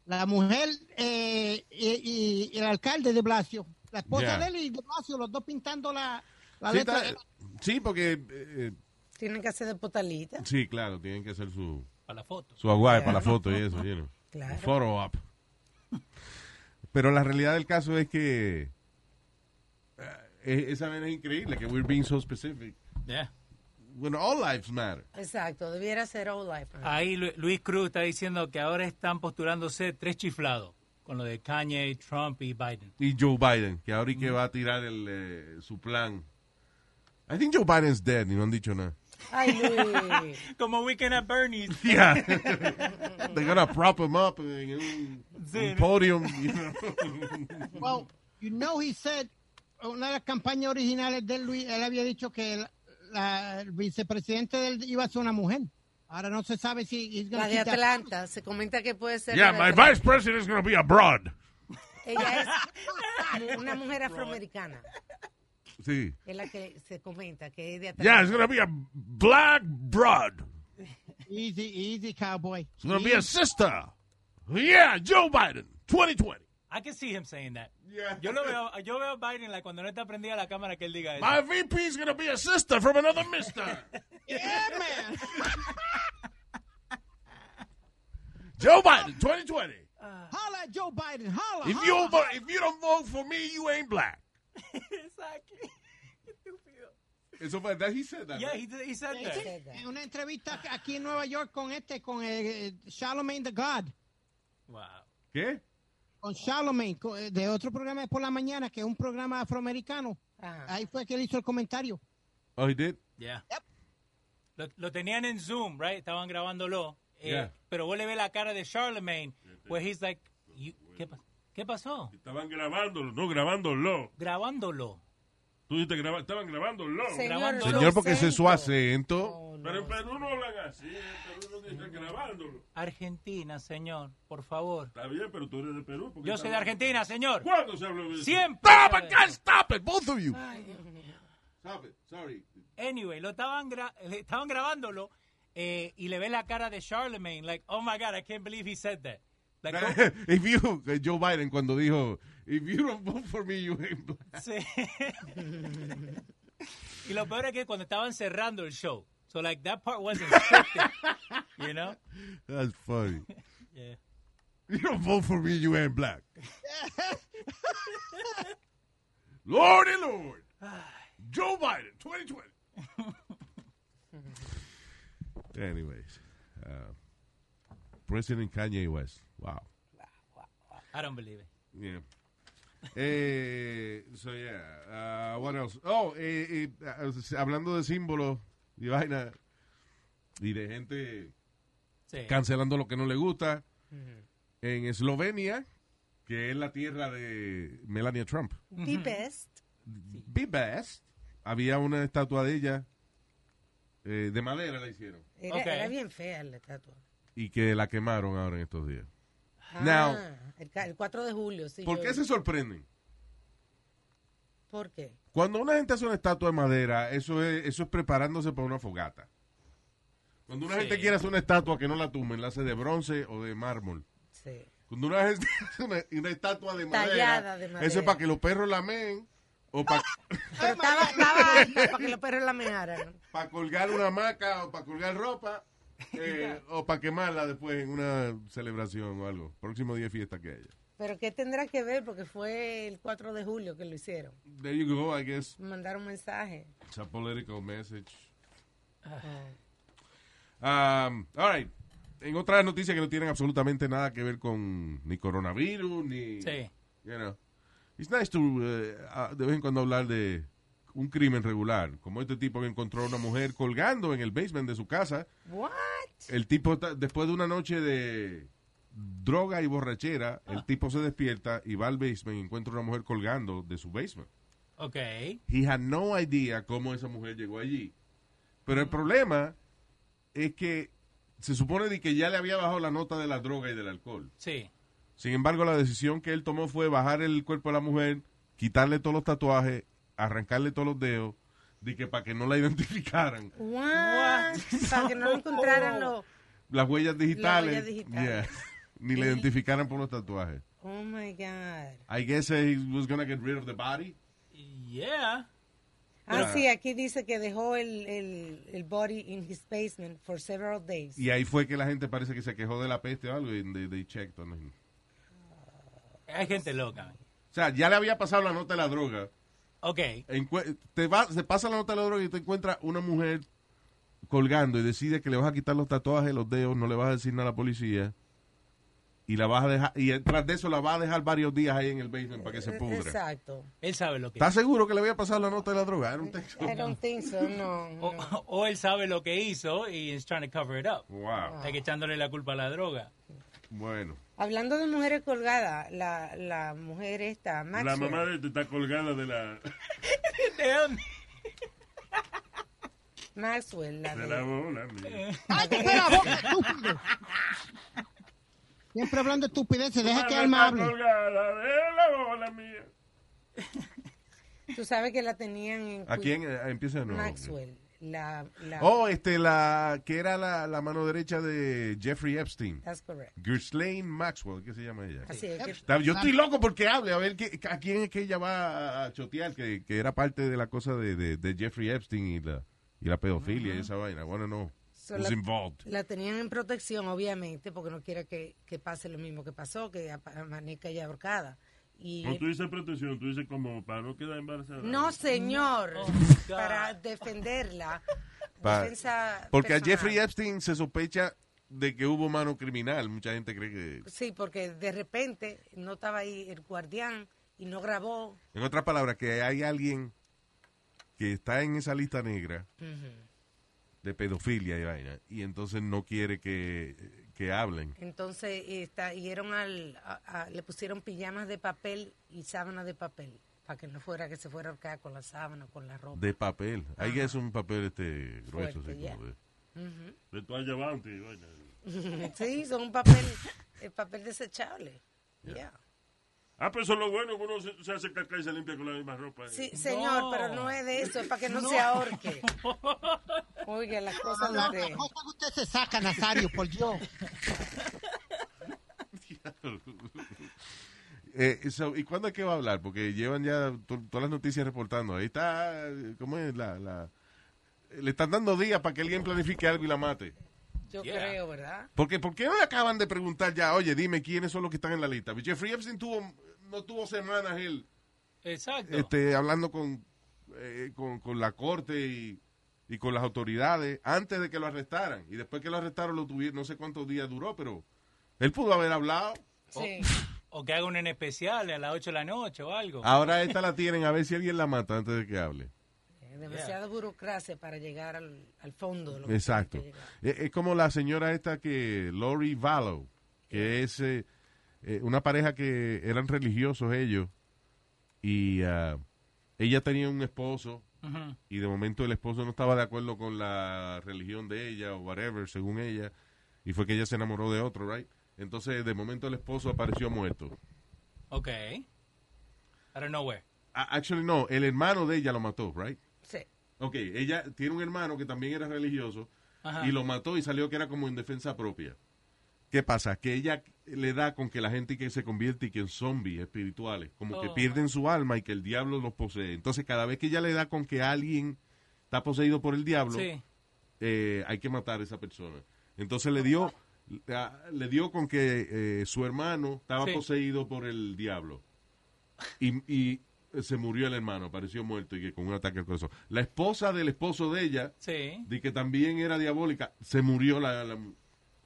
Speaker 5: La mujer eh, y, y- y el alcalde de Blasio. La esposa
Speaker 3: Yeah.
Speaker 5: de él y Blasio, los dos pintando la, la
Speaker 3: Sí,
Speaker 5: letra.
Speaker 3: está- sí, porque, eh,
Speaker 4: Tienen que hacer de potalita.
Speaker 3: sí, claro, tienen que hacer su,
Speaker 6: Para la foto.
Speaker 3: su aguaje para la foto y eso, you know.
Speaker 4: Claro.
Speaker 3: Photo op. Pero la realidad del caso es que eh, esa vaina es increíble, que we're being so specific.
Speaker 6: Yeah.
Speaker 3: When all lives matter.
Speaker 4: Exacto, debiera ser all life.
Speaker 6: Ahí Lu- Luis Cruz está diciendo que ahora están postulándose tres chiflados con lo de Kanye, Trump y Biden.
Speaker 3: Y Joe Biden, que ahora y que va a tirar el, eh, su plan. I think Joe Biden's dead y no han dicho nada.
Speaker 4: Ay, Luis.
Speaker 6: Como Weekend at Bernie's.
Speaker 3: Yeah. They're gonna prop him up en un,
Speaker 6: Sí,
Speaker 3: podium. you know.
Speaker 5: Well, you know, he said, una de las campañas originales de él, Luis, él había dicho que el, la- el vicepresidente de él iba a ser una mujer. Ahora no se sabe si he's
Speaker 4: La de
Speaker 5: that-
Speaker 4: Atlanta. Se comenta que puede ser.
Speaker 7: Yeah,
Speaker 4: la de
Speaker 7: my vice president is going to be abroad.
Speaker 4: Ella es una mujer afroamericana.
Speaker 3: sí.
Speaker 4: Es la que se comenta que es de
Speaker 7: Yeah,
Speaker 4: Atlanta.
Speaker 7: it's going to be a black broad.
Speaker 5: Easy, easy, cowboy.
Speaker 7: It's going to be a sister. Yeah, Joe Biden, 2020.
Speaker 6: I can see him saying that. Yo lo veo, yo veo a Biden like, cuando no está prendida la cámara que él diga eso.
Speaker 7: My VP is going to be a sister from another mister.
Speaker 5: Yeah, man.
Speaker 7: Joe Biden, 2020.
Speaker 5: holla at Joe Biden. Holla.
Speaker 7: If
Speaker 5: holla.
Speaker 7: you vote, if you don't vote for me, you ain't black.
Speaker 6: Exactly.
Speaker 3: Eso fue, that he said that.
Speaker 6: Yeah,
Speaker 3: right?
Speaker 6: he, he said
Speaker 5: Sí,
Speaker 6: that.
Speaker 5: En una entrevista aquí en Nueva York con este, con eh, eh, Charlemagne the God.
Speaker 6: Wow.
Speaker 3: ¿Qué?
Speaker 5: Con Charlemagne, eh, de otro programa por la mañana, que es un programa afroamericano.
Speaker 4: Ajá.
Speaker 5: Ahí fue que él hizo el comentario.
Speaker 3: Oh, he did?
Speaker 6: Yeah. Lo, lo tenían en Zoom, right? Estaban grabándolo. Eh,
Speaker 3: Yeah.
Speaker 6: Pero vos le ves la cara de Charlemagne, where he's like, you- ¿qué, ¿qué pasó?
Speaker 7: Estaban grabándolo, no grabándolo.
Speaker 6: Grabándolo.
Speaker 7: Tú dijiste graba, estaban grabándolo.
Speaker 4: Señor, su
Speaker 3: Señor, porque ese es su
Speaker 4: acento. No,
Speaker 7: Pero en. Perú no hablan así, en Perú no dicen grabándolo.
Speaker 6: Argentina, señor, por favor.
Speaker 7: Está bien, pero tú eres de Perú. ¿por qué
Speaker 6: Yo soy de? Argentina, señor.
Speaker 7: ¿Cuándo se habló de eso?
Speaker 6: Siempre.
Speaker 3: Stop it, stop it, both of you. Stop it, sorry.
Speaker 6: Anyway, lo estaban, gra- estaban grabándolo eh, y le ve la cara de Charlemagne, like, oh my God, I can't believe he said that. Like, oh,
Speaker 3: if you, Joe Biden cuando dijo, if you don't vote for me, you ain't black.
Speaker 6: sí. y lo peor es que cuando estaban cerrando el show, so like that part wasn't scripted, you know?
Speaker 3: That's funny.
Speaker 6: Yeah.
Speaker 3: You don't vote for me, you ain't black. Lordy Lord. Joe Biden, 2020. Anyways, uh, President Kanye West. Wow.
Speaker 6: I don't believe it.
Speaker 3: Yeah. Eh, so yeah. Uh, what else? Oh, eh, eh, uh, hablando de símbolos y vaina y de gente
Speaker 6: Sí.
Speaker 3: cancelando lo que no le gusta. En Eslovenia, que es la tierra de Melania Trump,
Speaker 4: The best.
Speaker 3: Be Best, había una estatua de ella eh, de madera la hicieron
Speaker 4: Era,
Speaker 6: Ok.
Speaker 4: era bien fea la estatua.
Speaker 3: y que la quemaron ahora en estos días.
Speaker 4: Ah,
Speaker 3: Now-
Speaker 4: el, el 4 de julio, sí.
Speaker 3: ¿Por
Speaker 4: yo-
Speaker 3: qué se sorprenden?
Speaker 4: ¿Por qué?
Speaker 3: Cuando una gente hace una estatua de madera, eso es, eso es preparándose para una fogata. Cuando una
Speaker 6: Sí.
Speaker 3: gente quiere hacer una estatua que no la tumben, la hace de bronce o de mármol.
Speaker 4: Sí.
Speaker 3: Cuando una gente hace una, una estatua de madera,
Speaker 4: Tallada de madera.
Speaker 3: eso es para que los perros la meen o para
Speaker 4: Pero estaba, estaba alta para que los perros la mearan.
Speaker 3: colgar una hamaca o para colgar ropa eh, o para quemarla después en una celebración o algo. Próximo día de fiesta que haya.
Speaker 4: Pero ¿qué tendrá que ver? Porque fue el 4 de julio que lo hicieron.
Speaker 3: There you go, I guess.
Speaker 4: Me mandaron un mensaje.
Speaker 3: It's a political message.
Speaker 4: Ah.
Speaker 3: Um, all right. En otras noticias que no tienen absolutamente nada que ver con ni coronavirus, ni...
Speaker 6: Sí.
Speaker 3: You know. It's nice to, uh, uh, de vez en cuando hablar de un crimen regular, como este tipo que encontró a una mujer colgando en el basement de su casa.
Speaker 4: What?
Speaker 3: El tipo, después de una noche de droga y borrachera, el tipo se despierta y va al basement y encuentra una mujer colgando de su basement.
Speaker 6: Ok.
Speaker 3: He had no idea cómo esa mujer llegó allí. Pero el problema es que se supone de que ya le había bajado la nota de la droga y del alcohol.
Speaker 6: Sí.
Speaker 3: Sin embargo, la decisión que él tomó fue bajar el cuerpo de la mujer, quitarle todos los tatuajes, arrancarle todos los dedos, de que para que no la identificaran.
Speaker 4: What? Para que no lo encontraran los...
Speaker 3: Las huellas digitales.
Speaker 4: huellas digitales.
Speaker 3: yeah, Ni la identificaran por los tatuajes.
Speaker 4: Oh my God.
Speaker 3: I guess he was gonna get rid of the body.
Speaker 6: Yeah.
Speaker 4: Ah, sí, aquí dice que dejó el, el, el body in his basement for several days.
Speaker 3: Y ahí fue que la gente parece que se quejó de la peste o algo y they, they checked on him.
Speaker 6: Hay gente loca.
Speaker 3: O sea, ya le había pasado la nota de la droga.
Speaker 6: Ok.
Speaker 3: Te va, se pasa la nota de la droga y te encuentras una mujer colgando y decide que le vas a quitar los tatuajes, los dedos, no le vas a decir nada a la policía y la vas a dejar y tras de eso la vas a dejar varios días ahí en el basement para que se
Speaker 4: Eh,
Speaker 3: pudra.
Speaker 4: Exacto.
Speaker 6: Él sabe lo que
Speaker 3: ¿Estás seguro que le había pasado la nota de la droga? I don't think so.
Speaker 4: I don't think so, no.
Speaker 6: o, él sabe lo que hizo y is trying to cover it up.
Speaker 3: Wow.
Speaker 6: Like echándole la culpa a la droga.
Speaker 3: Bueno.
Speaker 4: Hablando de mujeres colgadas, la, la mujer esta,
Speaker 7: La
Speaker 4: Maxwell,
Speaker 7: mamá de este está colgada de la,
Speaker 4: Maxwell, la
Speaker 7: de
Speaker 4: de-
Speaker 7: la bola. mira.
Speaker 5: ¡Cállate la boca, estúpido! Siempre hablando de estupideces, deja que
Speaker 7: Mamá
Speaker 5: Alma hable.
Speaker 7: colgada de la bola mía.
Speaker 4: tú sabes que la tenían en
Speaker 3: ¿A quién eh, empieza de nuevo?
Speaker 4: Maxwell, la, la
Speaker 3: Oh, este, la que era la, la mano derecha de Jeffrey Epstein.
Speaker 4: that's correct.
Speaker 3: Ghislaine Maxwell, ¿qué se llama ella?
Speaker 4: Así es
Speaker 3: Yo estoy loco porque hable, a ver qué, a quién es que ella va a chotear, que, que era parte de la cosa de, de, de Jeffrey Epstein y la, y la pedofilia y esa vaina. I wanna know
Speaker 4: So
Speaker 3: who's
Speaker 4: la-
Speaker 3: involved.
Speaker 4: la tenían en protección, obviamente, porque no quiere que, que pase lo mismo que pasó, que amanezca ya ahorcada. Y
Speaker 7: No, tú dices protección, tú dices como para no quedar embarazada.
Speaker 4: no, señor,
Speaker 6: Oh, God.
Speaker 4: para defenderla. Defensa
Speaker 3: porque a. Jeffrey Epstein se sospecha de que hubo mano criminal. Mucha gente cree que...
Speaker 4: Sí, porque de repente no estaba ahí el guardián y no grabó.
Speaker 3: En otras palabras, que hay alguien que está en esa lista negra de pedofilia y vaina, y entonces no quiere que, que hablen.
Speaker 4: Entonces está, al, a- a- le pusieron pijamas de papel y sábanas de papel para que no fuera que se fuera a ahorcar con la sábana, con la ropa.
Speaker 3: De papel. Ahí es un papel este grueso.
Speaker 4: Fuerte,
Speaker 3: así
Speaker 4: ya.
Speaker 3: como de-
Speaker 7: De toalla bounty, vaina.
Speaker 4: sí, son un papel, el papel desechable. Yeah.
Speaker 7: Ah, pero eso es lo bueno, que uno se, se hace caca y se limpia con la misma ropa.
Speaker 4: Sí, señor,
Speaker 6: No.
Speaker 4: pero no es de eso, es para que no, se ahorque. Oiga, las cosas
Speaker 5: La
Speaker 4: de...
Speaker 5: cosa que usted se saca, Nazario, por Dios.
Speaker 3: Eh, so, ¿Y cuándo es que va a hablar? Porque llevan ya to- todas las noticias reportando. Ahí está, ¿cómo es? La, la- le están dando días para que alguien planifique algo y la mate.
Speaker 4: Yo
Speaker 6: Yeah.
Speaker 4: creo, ¿verdad?
Speaker 3: Porque, ¿Por qué no le acaban de preguntar ya, oye, dime quiénes son los que están en la lista? Jeffrey Epstein tuvo, no tuvo semanas él
Speaker 6: Exacto.
Speaker 3: este, hablando con, eh, con, con la corte y, y con las autoridades antes de que lo arrestaran. Y después que lo arrestaron, lo tuvieron, no sé cuántos días duró, pero Él pudo haber hablado.
Speaker 4: Sí.
Speaker 6: O que haga un en especial a las 8 de la noche o algo.
Speaker 3: Ahora esta la tienen a ver si alguien la mata antes de que hable.
Speaker 4: Eh, Demasiada burocracia para llegar al, al fondo. de lo que
Speaker 3: Exacto.
Speaker 4: tiene que llegar.
Speaker 3: Es, es como la señora esta que, Lori Vallow, que es eh, eh, una pareja que eran religiosos ellos y ah, ella tenía un esposo y de momento el esposo no estaba de acuerdo con la religión de ella o whatever, según ella, y fue que ella se enamoró de otro, right? Entonces, de momento el esposo apareció muerto.
Speaker 6: Ok. Out of nowhere.
Speaker 3: A- Actually, no, el hermano de ella lo mató, right?
Speaker 4: Sí.
Speaker 3: Ok, ella tiene un hermano que también era religioso
Speaker 6: Ajá.
Speaker 3: y lo mató y salió que era como en defensa propia. ¿Qué pasa? Que ella le da con que la gente que se convierte y que en zombies espirituales, como que
Speaker 6: Oh.
Speaker 3: pierden su alma y que el diablo los posee. Entonces, cada vez que ella le da con que alguien está poseído por el diablo,
Speaker 6: Sí.
Speaker 3: eh, hay que matar a esa persona. Entonces le dio, le dio con que eh, su hermano estaba
Speaker 6: Sí.
Speaker 3: poseído por el diablo. Y, y se murió el hermano, apareció muerto y que con un ataque al corazón. La esposa del esposo de ella,
Speaker 6: Sí.
Speaker 3: de que también era diabólica, se murió la, la,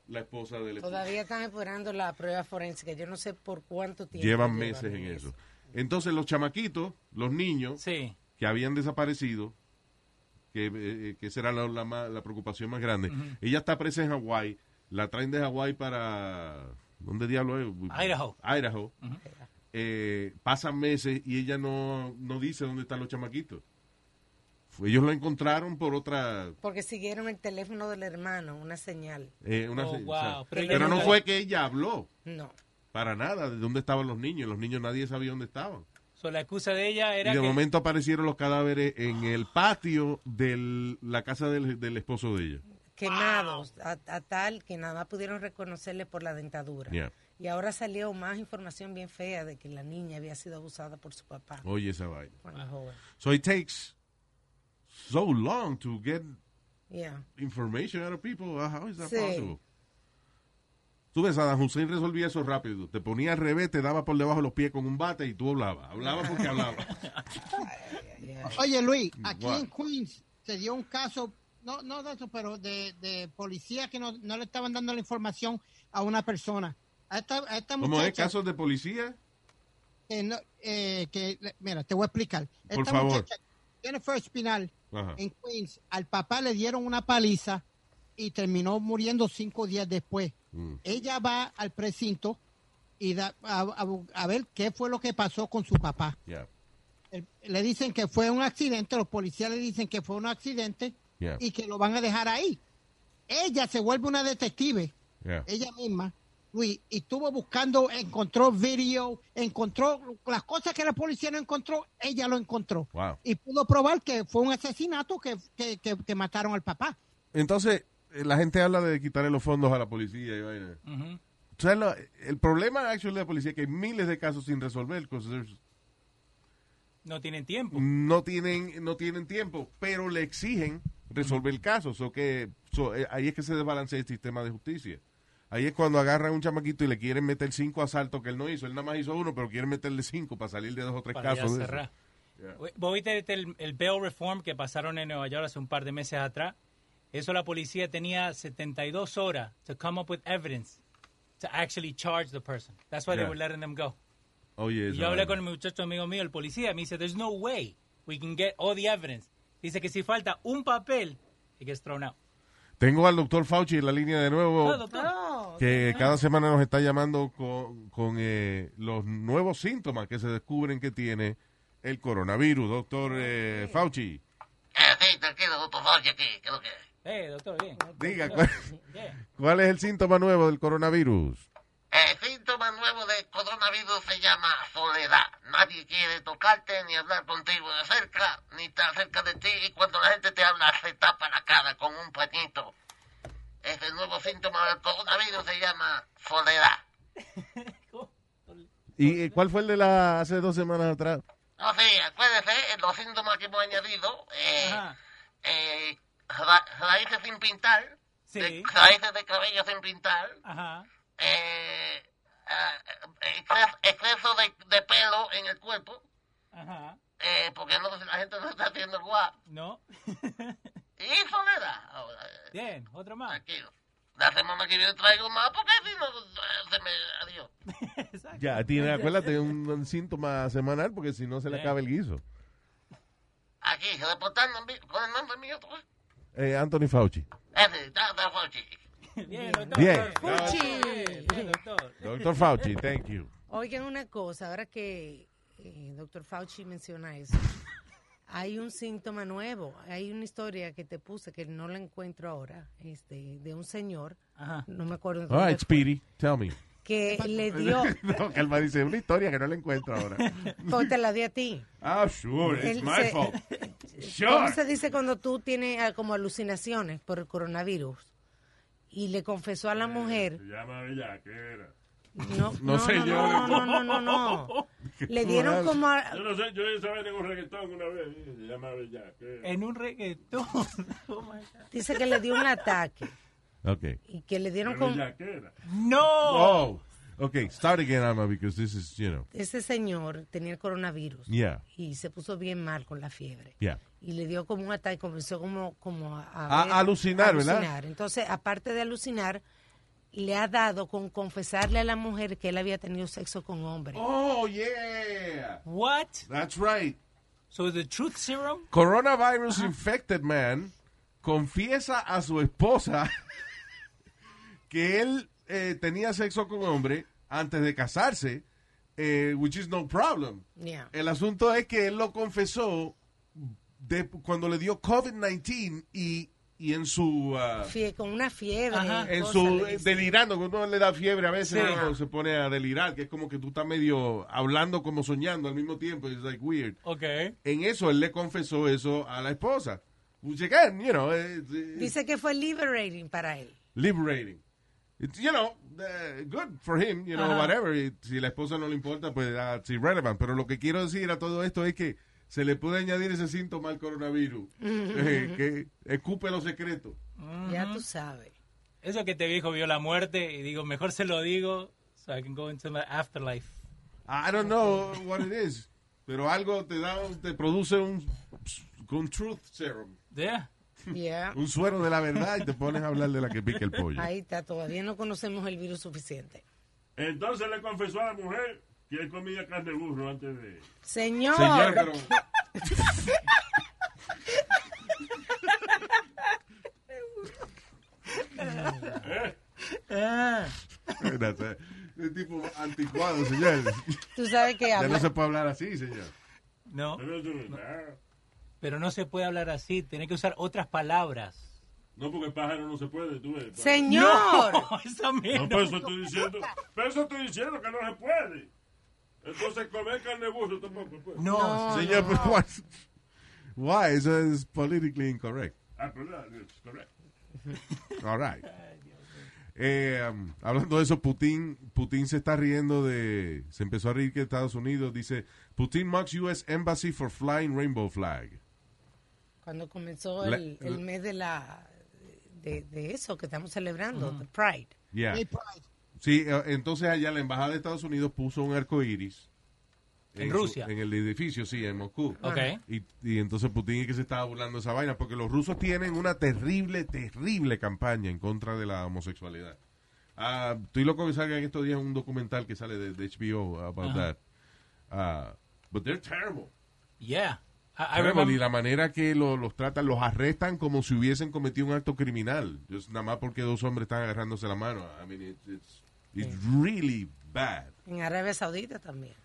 Speaker 3: la esposa del esposo.
Speaker 4: Todavía están esperando la prueba forense, yo no sé por cuánto tiempo.
Speaker 3: Llevan meses en eso. Entonces los chamaquitos, los niños
Speaker 6: Sí.
Speaker 3: que habían desaparecido, que, eh, que esa era la, la más- la preocupación más grande, ella está presa en Hawái, la traen de Hawái para... ¿Dónde diablo es?
Speaker 6: Idaho.
Speaker 3: Idaho. Eh, pasan meses y ella no, no dice dónde están los chamaquitos. Ellos lo encontraron por otra...
Speaker 4: Porque siguieron el teléfono del hermano, una señal.
Speaker 3: eh, una
Speaker 6: Oh,
Speaker 3: se-
Speaker 6: wow.
Speaker 3: o sea,
Speaker 6: Pero
Speaker 3: no fue que ella habló,
Speaker 4: No.
Speaker 3: para nada, de dónde estaban los niños. Los niños nadie sabía dónde estaban.
Speaker 6: So, la excusa de ella era
Speaker 3: Y de
Speaker 6: que...
Speaker 3: momento aparecieron los cadáveres en el patio de la casa del, del esposo de ella.
Speaker 4: Quemados, a, a tal que nada más pudieron reconocerle por la dentadura.
Speaker 3: Yeah.
Speaker 4: Y ahora salió más información bien fea de que la niña había sido abusada por su papá.
Speaker 3: Oye, esa vaina.
Speaker 4: cuando joven.
Speaker 3: So it takes so long to get
Speaker 4: Yeah.
Speaker 3: information out of people. Uh, How is that
Speaker 4: Sí.
Speaker 3: possible? Tú ves, Saddam Hussein resolvía eso rápido. Te ponía al revés, te daba por debajo de los pies con un bate y tú hablabas. Hablabas porque hablabas.
Speaker 5: Oye, Luis, aquí
Speaker 3: What?
Speaker 5: en Queens se dio un caso, no, no de eso, pero de, de policía que no, no le estaban dando la información a una persona. A esta, a esta
Speaker 3: ¿Cómo es?
Speaker 5: muchacha
Speaker 3: ¿Casos de policía?
Speaker 5: que, no- eh, que, mira, te voy a explicar.
Speaker 3: Por favor.
Speaker 5: muchacha, Jennifer Espinal,
Speaker 3: Ajá.
Speaker 5: en Queens, al papá le dieron una paliza y terminó muriendo cinco días después.
Speaker 3: Mm.
Speaker 5: Ella va al precinto y da, a, a- a ver qué fue lo que pasó con su papá.
Speaker 3: Yeah.
Speaker 5: El- le dicen que fue un accidente, los policías le dicen que fue un accidente
Speaker 3: Yeah.
Speaker 5: y que lo van a dejar ahí. Ella se vuelve una detective,
Speaker 3: Yeah.
Speaker 5: ella misma, Luis, y estuvo buscando, encontró video, encontró las cosas que la policía no encontró, ella lo encontró.
Speaker 3: Wow.
Speaker 5: Y pudo probar que fue un asesinato que, que, que- que mataron al papá.
Speaker 3: Entonces, eh, la gente habla de quitarle los fondos a la policía y vaina.
Speaker 6: Ujú.
Speaker 3: O sea, lo- el problema actually de la policía es que hay miles de casos sin resolver.
Speaker 6: No tienen tiempo.
Speaker 3: no tienen no tienen tiempo, pero le exigen resolver el caso. So que, so, eh, ahí es que se desbalancea el sistema de justicia. Ahí es cuando agarran a un chamaquito y le quieren meter cinco asaltos que él no hizo. Él nada más hizo uno, pero quieren meterle cinco para salir de dos o tres
Speaker 6: para ya
Speaker 3: casos. eso.
Speaker 6: Oye, ¿Vos viste este, el, el bail reform que pasaron en Nueva York hace un par de meses atrás? Eso la policía tenía 72 horas to come up with evidence to actually charge the person. That's why they
Speaker 3: Yeah.
Speaker 6: were letting them go.
Speaker 3: Oye,
Speaker 6: Y
Speaker 3: esa
Speaker 6: yo hablé con el muchacho amigo mío, el policía, me dice, there's no way we can get all the evidence. Dice que si falta un papel, it gets thrown out.
Speaker 3: Tengo al doctor Fauci en la línea de nuevo.
Speaker 6: No, doctor.
Speaker 3: Que cada semana nos está llamando con, con, eh, los nuevos síntomas que se descubren que tiene el coronavirus, doctor eh, Fauci.
Speaker 8: Eh, sí, tranquilo, doctor Fauci aquí, ¿qué es lo que?
Speaker 6: Eh, doctor, bien.
Speaker 3: Diga, ¿cuál, cuál es el síntoma nuevo del coronavirus?
Speaker 8: El síntoma nuevo del coronavirus se llama soledad. Nadie quiere tocarte ni hablar contigo de cerca, ni estar cerca de ti. Y cuando la gente te habla, se tapa la cara con un pañito. Ese nuevo síntoma del coronavirus se llama soledad.
Speaker 3: ¿Y cuál fue el de la hace dos semanas atrás?
Speaker 8: No, sí, acuérdese, eh, los síntomas que hemos añadido, eh, eh, ra- raíces sin pintar,
Speaker 6: Sí.
Speaker 8: de- raíces de cabello sin pintar,
Speaker 6: Ajá.
Speaker 8: eh, ah, exceso, exceso de, de pelo en el cuerpo,
Speaker 6: Ajá.
Speaker 8: eh, porque no, la gente no está haciendo guap.
Speaker 6: No.
Speaker 8: Y soledad.
Speaker 6: Bien, otro más.
Speaker 8: tranquilo. La semana que viene traigo más porque si no eh, se me adiós.
Speaker 3: Ya, tiene, acuérdate, un, un síntoma semanal porque si no se le acaba el guiso.
Speaker 8: Aquí, reportando con el nombre mío, ¿tú?
Speaker 3: Eh, Anthony Fauci.
Speaker 8: Ese, está Fauci.
Speaker 6: Bien, doctor.
Speaker 3: Bien.
Speaker 4: Fuchi.
Speaker 6: Bien, doctor.
Speaker 3: Doctor Fauci, thank you.
Speaker 4: Oigan una cosa, ahora que eh, doctor Fauci menciona eso, hay un síntoma nuevo, hay una historia que te puse que no la encuentro ahora, este, de un señor,
Speaker 6: Ajá.
Speaker 4: no me acuerdo, dónde
Speaker 3: right, Speedy, tell me.
Speaker 4: que le dio,
Speaker 3: no, que él dice una historia que no la encuentro ahora.
Speaker 4: pues te la di a ti.
Speaker 3: Ah, sure, it's
Speaker 4: Él
Speaker 3: my
Speaker 4: se-
Speaker 3: fault.
Speaker 4: ¿Cómo
Speaker 3: Sure.
Speaker 4: se dice cuando tú tienes ah, como alucinaciones por el coronavirus? Y le confesó a la mujer,
Speaker 7: Se llama bellaquera.
Speaker 4: no,
Speaker 3: No,
Speaker 4: no,
Speaker 3: señor.
Speaker 4: no, no, no, no, no. Le dieron como, a-
Speaker 7: Yo no sé, yo esa vaina en un reggaetón una vez. Se llama bellaquera.
Speaker 6: En un reggaetón. Oh, my God.
Speaker 4: dice que le dio un ataque
Speaker 3: Ok.
Speaker 4: y que le dieron como,
Speaker 7: Bellaquera.
Speaker 6: No.
Speaker 3: Oh, okay, start again, Alma, because this is, you know,
Speaker 4: ese señor tenía el coronavirus
Speaker 3: yeah,
Speaker 4: y se puso bien mal con la fiebre.
Speaker 3: yeah.
Speaker 4: Y le dio como un ataque, comenzó como, como a,
Speaker 3: A-
Speaker 4: ver-
Speaker 3: a alucinar, ¿verdad?
Speaker 4: alucinar. Entonces, aparte de alucinar, le ha dado con confesarle a la mujer que él había tenido sexo con hombres.
Speaker 3: Oh, yeah.
Speaker 6: What?
Speaker 3: That's right.
Speaker 6: So the truth serum?
Speaker 3: Coronavirus infected man confiesa a su esposa que él eh, tenía sexo con hombre antes de casarse, eh, which is no problem.
Speaker 4: Yeah.
Speaker 3: El asunto es que él lo confesó de, cuando le dio COVID-19 y, y en su... ah,
Speaker 4: Fie- con una fiebre.
Speaker 6: Ajá.
Speaker 3: en su
Speaker 4: dice.
Speaker 3: delirando, cuando uno le da fiebre a veces
Speaker 6: Sí.
Speaker 3: uno se pone a delirar, que es como que tú estás medio hablando como soñando al mismo tiempo, it's like weird.
Speaker 6: Ok.
Speaker 3: En eso él le confesó eso a la esposa. Which again, you know, it's, it's
Speaker 4: Dice que fue liberating para él.
Speaker 3: liberating. It's, you know, uh, good for him, you know, whatever. Y si la esposa no le importa, pues that's irrelevant. Pero lo que quiero decir a todo esto es que se le puede añadir ese síntoma al coronavirus, eh, que escupe los secretos.
Speaker 4: Ya tú sabes.
Speaker 6: Eso que te dijo vio la muerte y digo, mejor se lo digo so I can go into my afterlife.
Speaker 3: I don't know what it is, pero algo te da, te produce un, un truth serum,
Speaker 6: Yeah.
Speaker 4: Yeah.
Speaker 3: un suero de la verdad y te pones a hablar de la que pica el pollo.
Speaker 4: Ahí está, todavía no conocemos el virus suficiente.
Speaker 7: Entonces le confesó a la mujer que él comía carne de burro antes de...
Speaker 4: Señor,
Speaker 3: Señor, pero... A- un tipo anticuado, señor.
Speaker 4: tú sabes que
Speaker 3: Ya
Speaker 4: habla,
Speaker 3: no se puede hablar así, señor.
Speaker 6: No,
Speaker 7: no-
Speaker 6: pero no se puede hablar así. Tiene que usar otras palabras.
Speaker 7: No, porque pájaro no se puede, tú ves.
Speaker 4: señor,
Speaker 6: No, eso mismo.
Speaker 7: No, pero eso estoy diciendo. Pero eso estoy diciendo que no se puede. Entonces comer carne burro tampoco puede.
Speaker 6: No,
Speaker 3: Señor, pero why? Why? Eso es politically incorrect.
Speaker 7: Ah, pero no, es correcto.
Speaker 3: All right. Eh, um, hablando de eso, Putin, Putin se está riendo de. Se empezó a reír que Estados Unidos dice: Putin mocks U.S. Embassy for flying rainbow flag.
Speaker 4: cuando comenzó el, el mes de la de, de eso que estamos celebrando, the Pride.
Speaker 3: Yeah.
Speaker 5: Gay pride.
Speaker 3: Sí, eh, entonces allá la embajada de Estados Unidos puso un arco iris.
Speaker 6: En
Speaker 3: su-
Speaker 6: Rusia.
Speaker 3: en el edificio, sí, en Moscú.
Speaker 6: Ok.
Speaker 3: Y, y entonces Putin es que se estaba burlando de esa vaina, porque los rusos tienen una terrible, terrible campaña en contra de la homosexualidad. Ah, estoy loco que salga en estos días un documental que sale de, de HBO about
Speaker 6: Ajá.
Speaker 3: that. Ah, but they're terrible.
Speaker 6: Yeah. I, I
Speaker 3: Terrible, y la manera que lo- los tratan, los arrestan como si hubiesen cometido un acto criminal. Just nada más porque dos hombres están agarrándose la mano. I mean, it's, it's, it's really bad.
Speaker 4: En Arabia Saudita también.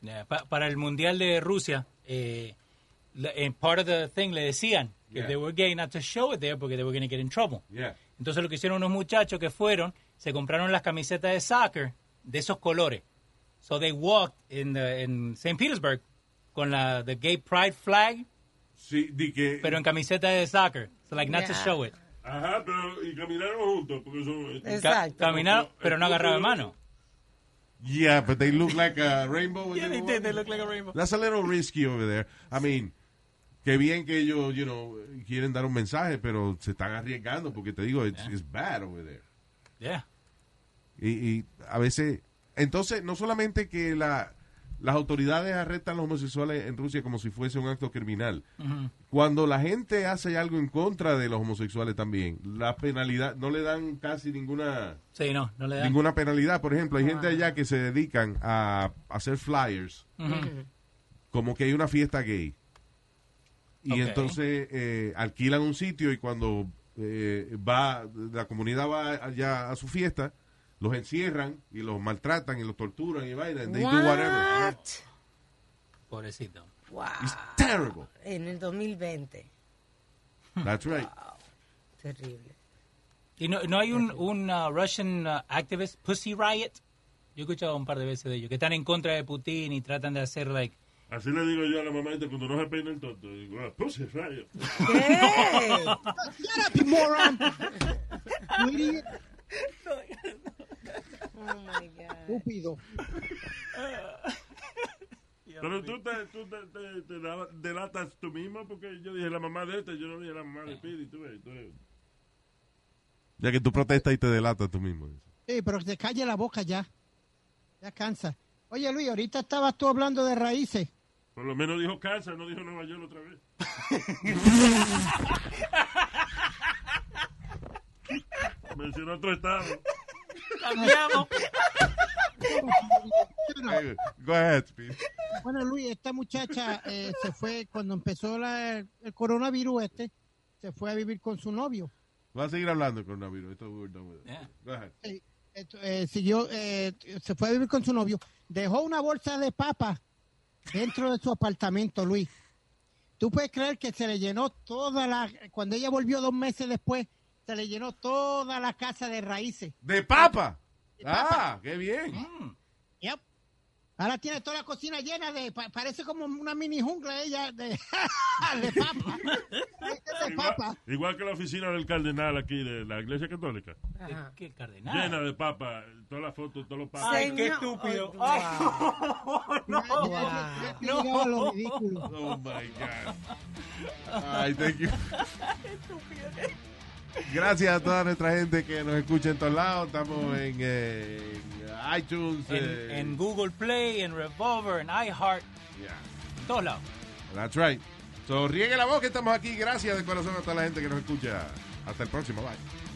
Speaker 6: Yeah, pa- para el Mundial de Rusia, eh, en part of the thing le decían que
Speaker 3: Yeah.
Speaker 6: they were gay not to show it there porque they were going to get in trouble.
Speaker 3: Yeah.
Speaker 6: Entonces lo que hicieron unos muchachos que fueron, se compraron las camisetas de soccer de esos colores. So they walked in, the, in St. Petersburg con la the gay pride flag,
Speaker 3: Sí, di que,
Speaker 6: pero en camiseta de soccer. So like not to show it.
Speaker 7: Ajá, pero y caminaron juntos, porque eso...
Speaker 6: Ca-
Speaker 4: Exacto.
Speaker 6: Caminaron, pero no agarraban mano.
Speaker 3: Yeah, but they look like a rainbow.
Speaker 6: Yeah, they
Speaker 3: walk.
Speaker 6: did. They look like a rainbow.
Speaker 3: That's a little risky over there. I mean, qué bien que ellos, you know, quieren dar un mensaje, pero se están arriesgando porque te digo, it's, it's bad over there.
Speaker 6: Yeah.
Speaker 3: Y, y a veces, entonces, no solamente que la, las autoridades arrestan a los homosexuales en Rusia como si fuese un acto criminal. Cuando la gente hace algo en contra de los homosexuales también, la penalidad, no le dan casi ninguna
Speaker 6: Sí, no, no le dan.
Speaker 3: ninguna penalidad. Por ejemplo, hay gente allá que se dedican a hacer flyers como que hay una fiesta gay. Y entonces eh, alquilan un sitio y cuando eh, va la comunidad va allá a su fiesta, los encierran y los maltratan y los torturan y vaina. they do whatever.
Speaker 4: What?
Speaker 6: Pobrecito.
Speaker 4: Wow.
Speaker 3: It's terrible.
Speaker 4: En el 2020.
Speaker 3: That's right.
Speaker 4: Terrible.
Speaker 6: ¿Y no, no hay un, un uh, Russian uh, activist, Pussy Riot? Yo he escuchado un par de veces de ellos, que están en contra de Putin y tratan de hacer, like...
Speaker 7: Así le digo yo a la mamá cuando no se peina el tonto. Digo, ah, puse rayo.
Speaker 4: ¿Qué?
Speaker 5: Shut up, you moron.
Speaker 4: Oh my God.
Speaker 5: Estúpido.
Speaker 7: Pero tú, te, tú te, te- te delatas tú mismo porque yo dije la mamá de este, yo no dije la mamá de Pidi. Tú ves, tú ves.
Speaker 3: Ya que tú protestas y te delatas tú mismo.
Speaker 5: Sí, pero que se calle la boca ya. Ya cansa. Oye, Luis, ahorita estabas tú hablando de raíces.
Speaker 7: Por lo menos dijo casa, no dijo Nueva York otra vez. Mencionó otro estado.
Speaker 6: ¡Cambiamos!
Speaker 3: Go ahead, Speed.
Speaker 5: Bueno, Luis, esta muchacha eh, se fue cuando empezó la- el coronavirus este, se fue a vivir con su novio.
Speaker 3: Va a seguir hablando con coronavirus. Esto we're done with it.
Speaker 6: Yeah.
Speaker 3: Go ahead.
Speaker 5: Eh, esto, eh, siguió, eh, se fue a vivir con su novio. Dejó una bolsa de papa dentro de su apartamento, Luis. Tú puedes creer que se le llenó toda la, cuando ella volvió dos meses después, se le llenó toda la casa de raíces.
Speaker 3: ¡De papa!
Speaker 5: De papa.
Speaker 3: Ah, qué bien.
Speaker 6: Mm.
Speaker 5: Yep. Ahora tiene toda la cocina llena de, pa- parece como una mini jungla ella de, de papa. de
Speaker 7: Igual,
Speaker 5: papa.
Speaker 7: igual que la oficina del cardenal aquí de la iglesia católica.
Speaker 4: Ajá.
Speaker 6: ¿Qué cardenal?
Speaker 7: Llena de papas, todas las fotos, todos los papas.
Speaker 6: Ay, qué estúpido.
Speaker 4: Oh,
Speaker 6: Ay,
Speaker 5: No,
Speaker 4: Wow.
Speaker 5: llegaba a lo ridículo.
Speaker 3: Oh my God. Ay, thank you. Gracias a toda nuestra gente que nos escucha en todos lados. Estamos en, eh, en iTunes.
Speaker 6: en,
Speaker 3: eh,
Speaker 6: en Google Play, en Revolver, en iHeart,
Speaker 3: yeah.
Speaker 6: en todos lados.
Speaker 3: That's right. So, riegue la voz que estamos aquí. Gracias de corazón a toda la gente que nos escucha. Hasta el próximo. Bye.